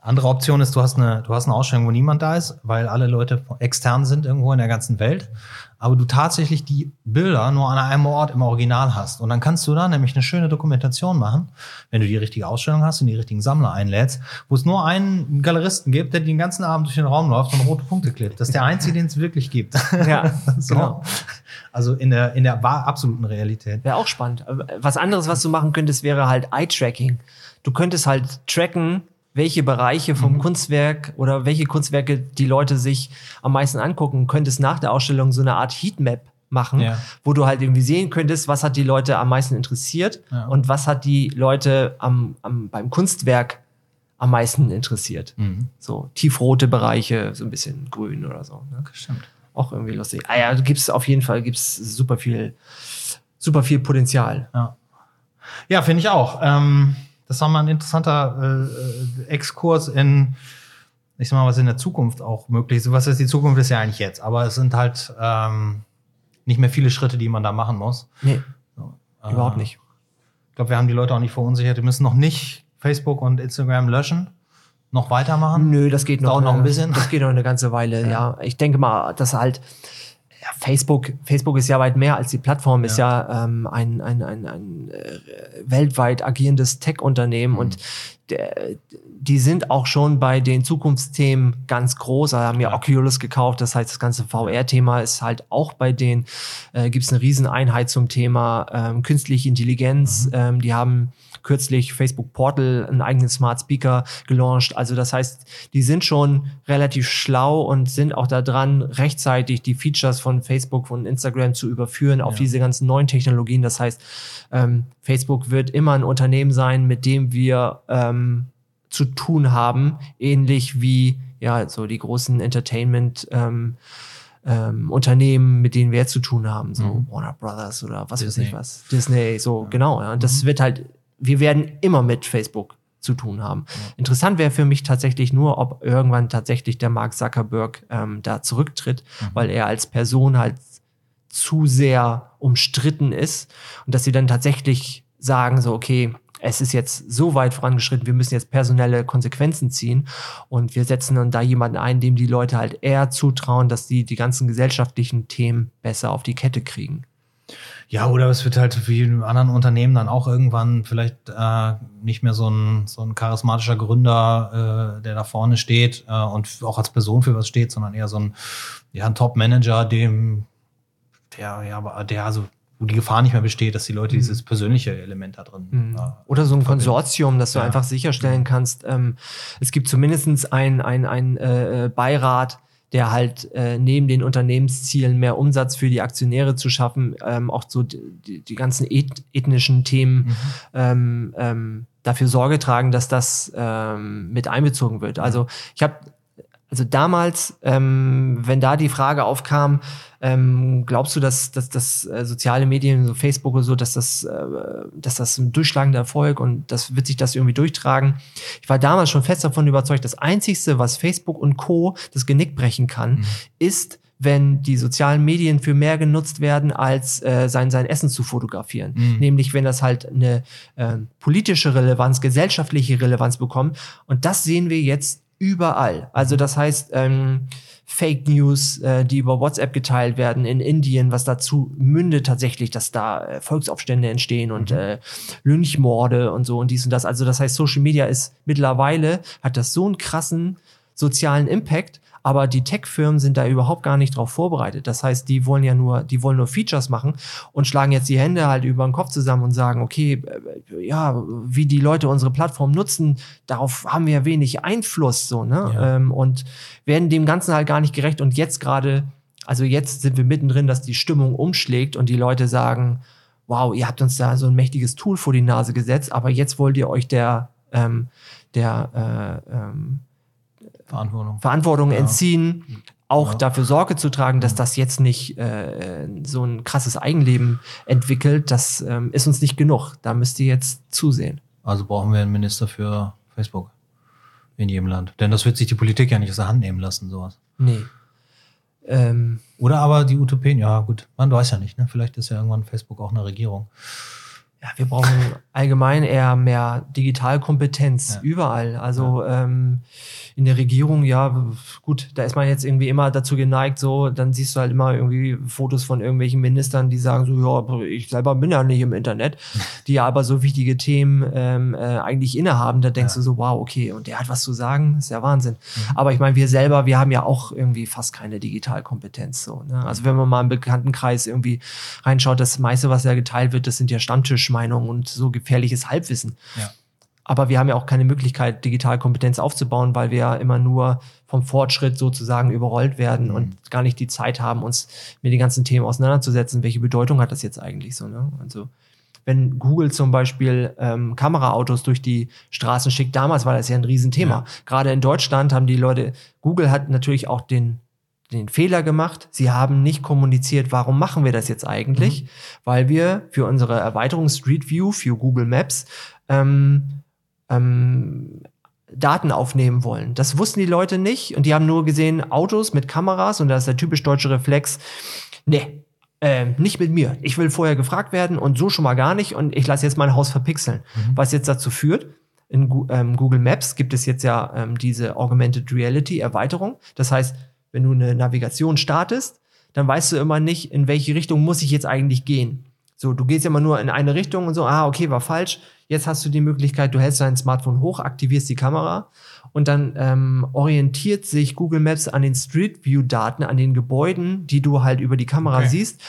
Andere Option ist, du hast eine, du hast eine Ausstellung, wo niemand da ist, weil alle Leute extern sind irgendwo in der ganzen Welt. Aber du tatsächlich die Bilder nur an einem Ort im Original hast. Und dann kannst du da nämlich eine schöne Dokumentation machen, wenn du die richtige Ausstellung hast und die richtigen Sammler einlädst, wo es nur einen Galeristen gibt, der den ganzen Abend durch den Raum läuft und rote Punkte klebt. Das ist der einzige, den es wirklich gibt. [LAUGHS] Ja, [LAUGHS] so. genau. Also in der, in der absoluten Realität. Wäre auch spannend. Was anderes, was du machen könntest, wäre halt Eye-Tracking. Du könntest halt tracken, welche Bereiche vom mhm. Kunstwerk oder welche Kunstwerke die Leute sich am meisten angucken, könntest nach der Ausstellung so eine Art Heatmap machen, ja. wo du halt irgendwie sehen könntest, was hat die Leute am meisten interessiert ja. und was hat die Leute am, am, beim Kunstwerk am meisten interessiert. Mhm. So tiefrote Bereiche, so ein bisschen grün oder so. Ne? Stimmt. Auch irgendwie lustig. Ah ja, gibst auf jeden Fall gibt's super viel, super viel Potenzial. Ja, ja finde ich auch. Ähm das war mal ein interessanter äh, Exkurs in, ich sag mal, was in der Zukunft auch möglich ist. Was ist die Zukunft ist ja eigentlich jetzt, aber es sind halt ähm, nicht mehr viele Schritte, die man da machen muss. Nee. So, äh, überhaupt nicht. Ich glaube, wir haben die Leute auch nicht verunsichert. Die müssen noch nicht Facebook und Instagram löschen. Noch weitermachen? Nö, das geht noch, noch ein bisschen. Das geht noch eine ganze Weile, [LAUGHS] ja. ja. Ich denke mal, dass halt ja, Facebook, Facebook ist ja weit mehr als die Plattform, ist ja, ähm, ein, ein, ein, ein äh, weltweit agierendes Tech-Unternehmen und der, die sind auch schon bei den Zukunftsthemen ganz groß. Also haben ja Oculus gekauft, das heißt, das ganze VR-Thema ist halt auch bei denen. Äh, Gibt es eine Rieseneinheit zum Thema ähm, künstliche Intelligenz. Ähm, die haben kürzlich Facebook Portal einen eigenen Smart Speaker gelauncht. Also das heißt, die sind schon relativ schlau und sind auch da dran, rechtzeitig die Features von Facebook und Instagram zu überführen auf Ja. diese ganzen neuen Technologien. Das heißt, ähm, Facebook wird immer ein Unternehmen sein, mit dem wir ähm, zu tun haben, ähnlich wie ja so die großen Entertainment ähm, ähm, Unternehmen, mit denen wir jetzt zu tun haben, so Mhm. Warner Brothers oder was weiß Disney. ich was, Disney, so genau. Ja. Und das wird halt, wir werden immer mit Facebook zu tun haben. Interessant wäre für mich tatsächlich nur, ob irgendwann tatsächlich der Mark Zuckerberg ähm, da zurücktritt, weil er als Person halt zu sehr umstritten ist und dass sie dann tatsächlich sagen, so, okay, es ist jetzt so weit vorangeschritten, wir müssen jetzt personelle Konsequenzen ziehen und wir setzen dann da jemanden ein, dem die Leute halt eher zutrauen, dass die die ganzen gesellschaftlichen Themen besser auf die Kette kriegen. Ja, oder es wird halt wie in anderen Unternehmen dann auch irgendwann vielleicht äh, nicht mehr so ein, so ein charismatischer Gründer, äh, der da vorne steht äh, und auch als Person für was steht, sondern eher so ein, ja, ein Top-Manager, dem, der, ja, aber der, also, wo die Gefahr nicht mehr besteht, dass die Leute dieses persönliche Element da drin Mhm. äh, Oder so ein verbinden. Konsortium, dass du Ja. einfach sicherstellen kannst, ähm, es gibt zumindest ein, ein, ein äh, Beirat, der halt äh, neben den Unternehmenszielen mehr Umsatz für die Aktionäre zu schaffen, ähm, auch so die, die, ganzen eth ethnischen Themen ähm, ähm, dafür Sorge tragen, dass das ähm, mit einbezogen wird. Also ich habe also damals, ähm, wenn da die Frage aufkam, ähm, glaubst du, dass, dass, dass äh, soziale Medien, so Facebook oder so, dass das, äh, dass das ein durchschlagender Erfolg und das wird sich das irgendwie durchtragen? Ich war damals schon fest davon überzeugt, das Einzigste, was Facebook und Co. das Genick brechen kann, ist, wenn die sozialen Medien für mehr genutzt werden, als äh, sein, sein Essen zu fotografieren. Mhm. Nämlich, wenn das halt eine äh, politische Relevanz, gesellschaftliche Relevanz bekommt. Und das sehen wir jetzt überall. Also das heißt, ähm, Fake News, äh, die über WhatsApp geteilt werden in Indien, was dazu mündet tatsächlich, dass da äh, Volksaufstände entstehen und äh, Lynchmorde und so und dies und das. Also das heißt, Social Media ist mittlerweile, hat das so einen krassen sozialen Impact, aber die Tech-Firmen sind da überhaupt gar nicht drauf vorbereitet. Das heißt, die wollen ja nur, die wollen nur Features machen und schlagen jetzt die Hände halt über den Kopf zusammen und sagen, okay, äh, ja, wie die Leute unsere Plattform nutzen, darauf haben wir ja wenig Einfluss, so, ne? Ja. Ähm, und werden dem Ganzen halt gar nicht gerecht. Und jetzt gerade, also jetzt sind wir mittendrin, dass die Stimmung umschlägt und die Leute sagen, wow, ihr habt uns da so ein mächtiges Tool vor die Nase gesetzt, aber jetzt wollt ihr euch der, ähm, der äh, ähm, Verantwortung. Verantwortung Ja. entziehen, auch Ja. dafür Sorge zu tragen, dass das jetzt nicht äh, so ein krasses Eigenleben entwickelt, das ähm, ist uns nicht genug. Da müsst ihr jetzt zusehen. Also brauchen wir einen Minister für Facebook in jedem Land. Denn das wird sich die Politik ja nicht aus der Hand nehmen lassen, sowas. Nee. Ähm, Oder aber die Utopien, ja gut, man weiß ja nicht, ne? Vielleicht ist ja irgendwann Facebook auch eine Regierung. Ja, wir brauchen allgemein eher mehr Digitalkompetenz Ja. überall. Also ähm, in der Regierung, ja, gut, da ist man jetzt irgendwie immer dazu geneigt, so, dann siehst du halt immer irgendwie Fotos von irgendwelchen Ministern, die sagen so, ja, ich selber bin ja nicht im Internet, [LAUGHS] die ja aber so wichtige Themen ähm, äh, eigentlich innehaben. Da denkst Ja. du so, wow, okay, und der hat was zu sagen, ist ja Wahnsinn. Aber ich meine, wir selber, wir haben ja auch irgendwie fast keine Digitalkompetenz. So, ne? Also wenn man mal im Bekanntenkreis irgendwie reinschaut, das meiste, was ja geteilt wird, das sind ja Stammtischmeinungen und so gefährliches Halbwissen. Ja. Aber wir haben ja auch keine Möglichkeit, Digitalkompetenz aufzubauen, weil wir ja immer nur vom Fortschritt sozusagen überrollt werden Mhm. und gar nicht die Zeit haben, uns mit den ganzen Themen auseinanderzusetzen. Welche Bedeutung hat das jetzt eigentlich so? Ne? Also wenn Google zum Beispiel ähm, Kameraautos durch die Straßen schickt, damals war das ja ein Riesenthema. Ja. Gerade in Deutschland haben die Leute, Google hat natürlich auch den den Fehler gemacht. Sie haben nicht kommuniziert, warum machen wir das jetzt eigentlich? Weil wir für unsere Erweiterung Street View, für Google Maps, ähm, ähm, Daten aufnehmen wollen. Das wussten die Leute nicht und die haben nur gesehen Autos mit Kameras und da ist der typisch deutsche Reflex, nee, ähm, nicht mit mir. Ich will vorher gefragt werden und so schon mal gar nicht und ich lasse jetzt mein Haus verpixeln. Was jetzt dazu führt, in ähm, Google Maps gibt es jetzt ja ähm, diese Augmented Reality Erweiterung. Das heißt, wenn du eine Navigation startest, dann weißt du immer nicht, in welche Richtung muss ich jetzt eigentlich gehen. So, du gehst immer nur in eine Richtung und so, ah, okay, war falsch. Jetzt hast du die Möglichkeit, du hältst dein Smartphone hoch, aktivierst die Kamera und dann ähm, orientiert sich Google Maps an den Street View Daten, an den Gebäuden, die du halt über die Kamera Okay. siehst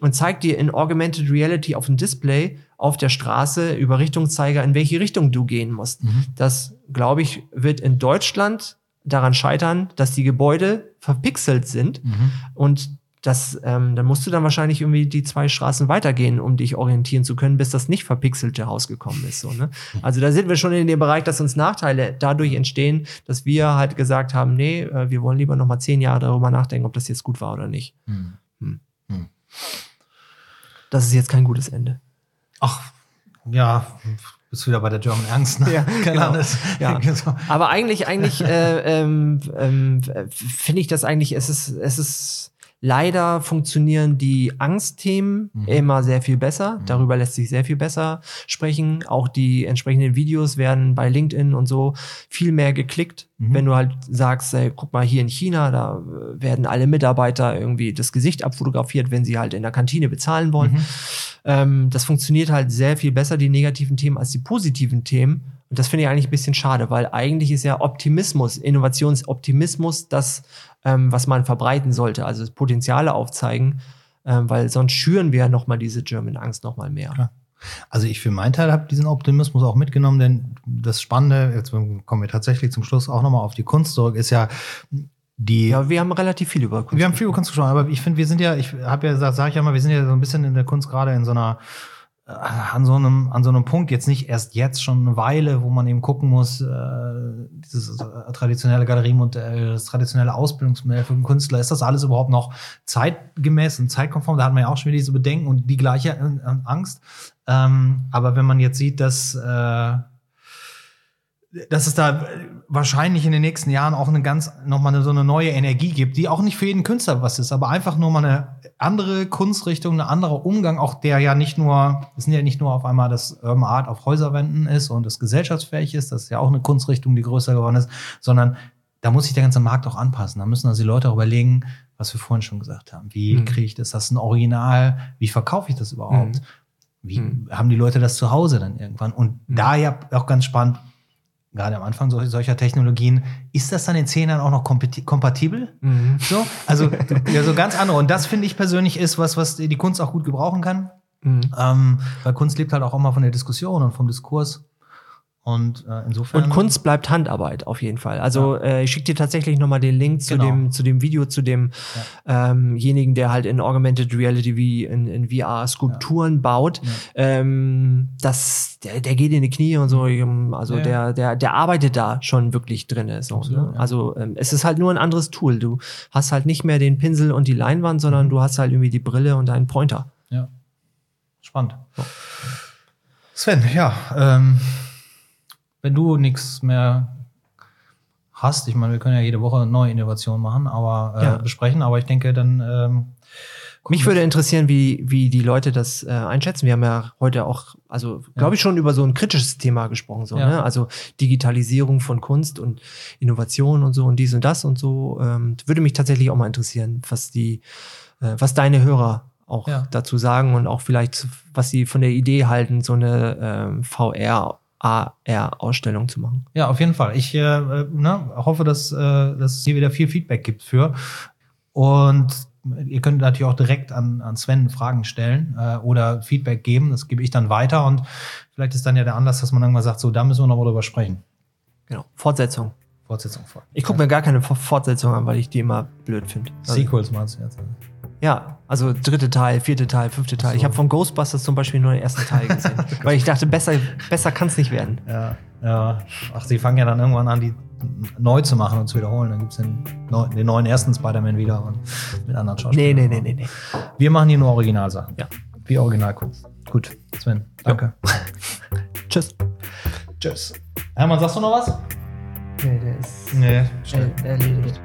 und zeigt dir in Augmented Reality auf dem Display auf der Straße über Richtungszeiger, in welche Richtung du gehen musst. Das, glaube ich, wird in Deutschland daran scheitern, dass die Gebäude verpixelt sind und das, ähm, dann musst du dann wahrscheinlich irgendwie die zwei Straßen weitergehen, um dich orientieren zu können, bis das nicht verpixelte Haus gekommen ist. So, ne? Also da sind wir schon in dem Bereich, dass uns Nachteile dadurch entstehen, dass wir halt gesagt haben, nee, äh, wir wollen lieber noch mal zehn Jahre darüber nachdenken, ob das jetzt gut war oder nicht. Hm. Das ist jetzt kein gutes Ende. Ach, ja, bist wieder bei der German Angst, ne? [LAUGHS] Ja, Gelandet. Ja. So. [LAUGHS] Aber eigentlich, eigentlich äh, ähm, ähm, finde ich das eigentlich, es ist, es ist leider funktionieren die Angstthemen immer sehr viel besser. Darüber lässt sich sehr viel besser sprechen. Auch die entsprechenden Videos werden bei LinkedIn und so viel mehr geklickt. Wenn du halt sagst, ey, guck mal hier in China, da werden alle Mitarbeiter irgendwie das Gesicht abfotografiert, wenn sie halt in der Kantine bezahlen wollen. Ähm, das funktioniert halt sehr viel besser, die negativen Themen, als die positiven Themen. Und das finde ich eigentlich ein bisschen schade, weil eigentlich ist ja Optimismus, Innovationsoptimismus das, ähm, was man verbreiten sollte, also Potenziale aufzeigen, ähm, weil sonst schüren wir ja nochmal diese German Angst nochmal mehr. Ja. Also ich für meinen Teil habe diesen Optimismus auch mitgenommen, denn das Spannende, jetzt kommen wir tatsächlich zum Schluss auch nochmal auf die Kunst zurück, ist ja die. Ja, wir haben relativ viel über Kunst. wir haben viel über Kunst gesprochen, aber ich finde, wir sind ja, ich habe ja gesagt, sage ich ja mal, wir sind ja so ein bisschen in der Kunst gerade in so einer äh, an so einem an so einem Punkt jetzt nicht erst jetzt schon eine Weile, wo man eben gucken muss, äh, dieses äh, traditionelle Galeriemodell, das traditionelle Ausbildungsmodell für einen Künstler, ist das alles überhaupt noch zeitgemäß und zeitkonform? Da hat man ja auch schon wieder diese Bedenken und die gleiche äh, Angst. Ähm, aber wenn man jetzt sieht, dass äh, dass es da wahrscheinlich in den nächsten Jahren auch eine ganz nochmal eine, so eine neue Energie gibt, die auch nicht für jeden Künstler was ist, aber einfach nur mal eine andere Kunstrichtung, eine andere Umgang, auch der ja nicht nur, es sind ja nicht nur auf einmal das Urban Art auf Häuserwänden ist und das gesellschaftsfähig ist, das ist ja auch eine Kunstrichtung, die größer geworden ist, sondern da muss sich der ganze Markt auch anpassen. Da müssen also die Leute auch überlegen, was wir vorhin schon gesagt haben. Wie Mhm. kriege ich das? Das ist ein Original. Wie verkaufe ich das überhaupt? Mhm. Wie Mhm. haben die Leute das zu Hause dann irgendwann? Und Mhm. da ja auch ganz spannend, gerade am Anfang solcher, solcher Technologien, ist das dann in zehn Jahren auch noch kompati- kompatibel? Mhm. So, also ja, so ganz andere. Und das finde ich persönlich ist was, was die Kunst auch gut gebrauchen kann. Mhm. Ähm, weil Kunst lebt halt auch immer von der Diskussion und vom Diskurs. Und äh, insofern. Und Kunst bleibt Handarbeit auf jeden Fall. Also äh, ich schicke dir tatsächlich nochmal den Link zu, Genau. dem, zu dem Video, zu demjenigen, der halt in Augmented Reality wie in, in VR Skulpturen baut. Ähm, das, der, der geht in die Knie und so. ähm, Also Ja. der, der, der arbeitet da schon wirklich drin. So, Absolut, ne? ja. Also ähm, es ist halt nur ein anderes Tool. Du hast halt nicht mehr den Pinsel und die Leinwand, Mhm. sondern du hast halt irgendwie die Brille und einen Pointer. Ja. Spannend. Sven, ja, ähm, wenn du nichts mehr hast, ich meine, wir können ja jede Woche neue Innovationen machen, aber äh, Ja. besprechen, aber ich denke, dann ähm, Mich würde interessieren, wie, wie die Leute das äh, einschätzen. Wir haben ja heute auch, also glaube ich, schon über so ein kritisches Thema gesprochen. So, Ja. ne? Also Digitalisierung von Kunst und Innovation und so und dies und das und so. Ähm, würde mich tatsächlich auch mal interessieren, was die, äh, was deine Hörer auch Ja. dazu sagen und auch vielleicht, was sie von der Idee halten, so eine ähm, VR, AR-Ausstellung zu machen. Ja, auf jeden Fall. Ich äh, äh, ne, hoffe, dass, äh, dass es hier wieder viel Feedback gibt für. Und ihr könnt natürlich auch direkt an, an Sven Fragen stellen äh, oder Feedback geben. Das gebe ich dann weiter. Und vielleicht ist dann ja der Anlass, dass man irgendwann sagt, so, da müssen wir noch mal drüber sprechen. Genau. Fortsetzung. Fortsetzung vor. Ich gucke mir gar keine For- Fortsetzung an, weil ich die immer blöd finde. Also, Sequels meinst du jetzt? Ja, also dritte Teil, vierte Teil, fünfte Teil. so. Ich habe von Ghostbusters zum Beispiel nur den ersten Teil [LAUGHS] gesehen, weil ich dachte, besser, besser kann es nicht werden. Ja, ja. Ach, sie fangen ja dann irgendwann an, die neu zu machen und zu wiederholen. Dann gibt's den, neu- den neuen ersten Spider-Man wieder und mit anderen Nee, Schauspielern. nee, nee, nee, nee. Wir machen hier nur Originalsachen. Ja. Wie Originalkunst. Gut, Sven, danke. [LAUGHS] Tschüss. Tschüss. Hermann, sagst du noch was? Nee, der ist Nee, er- erledigt.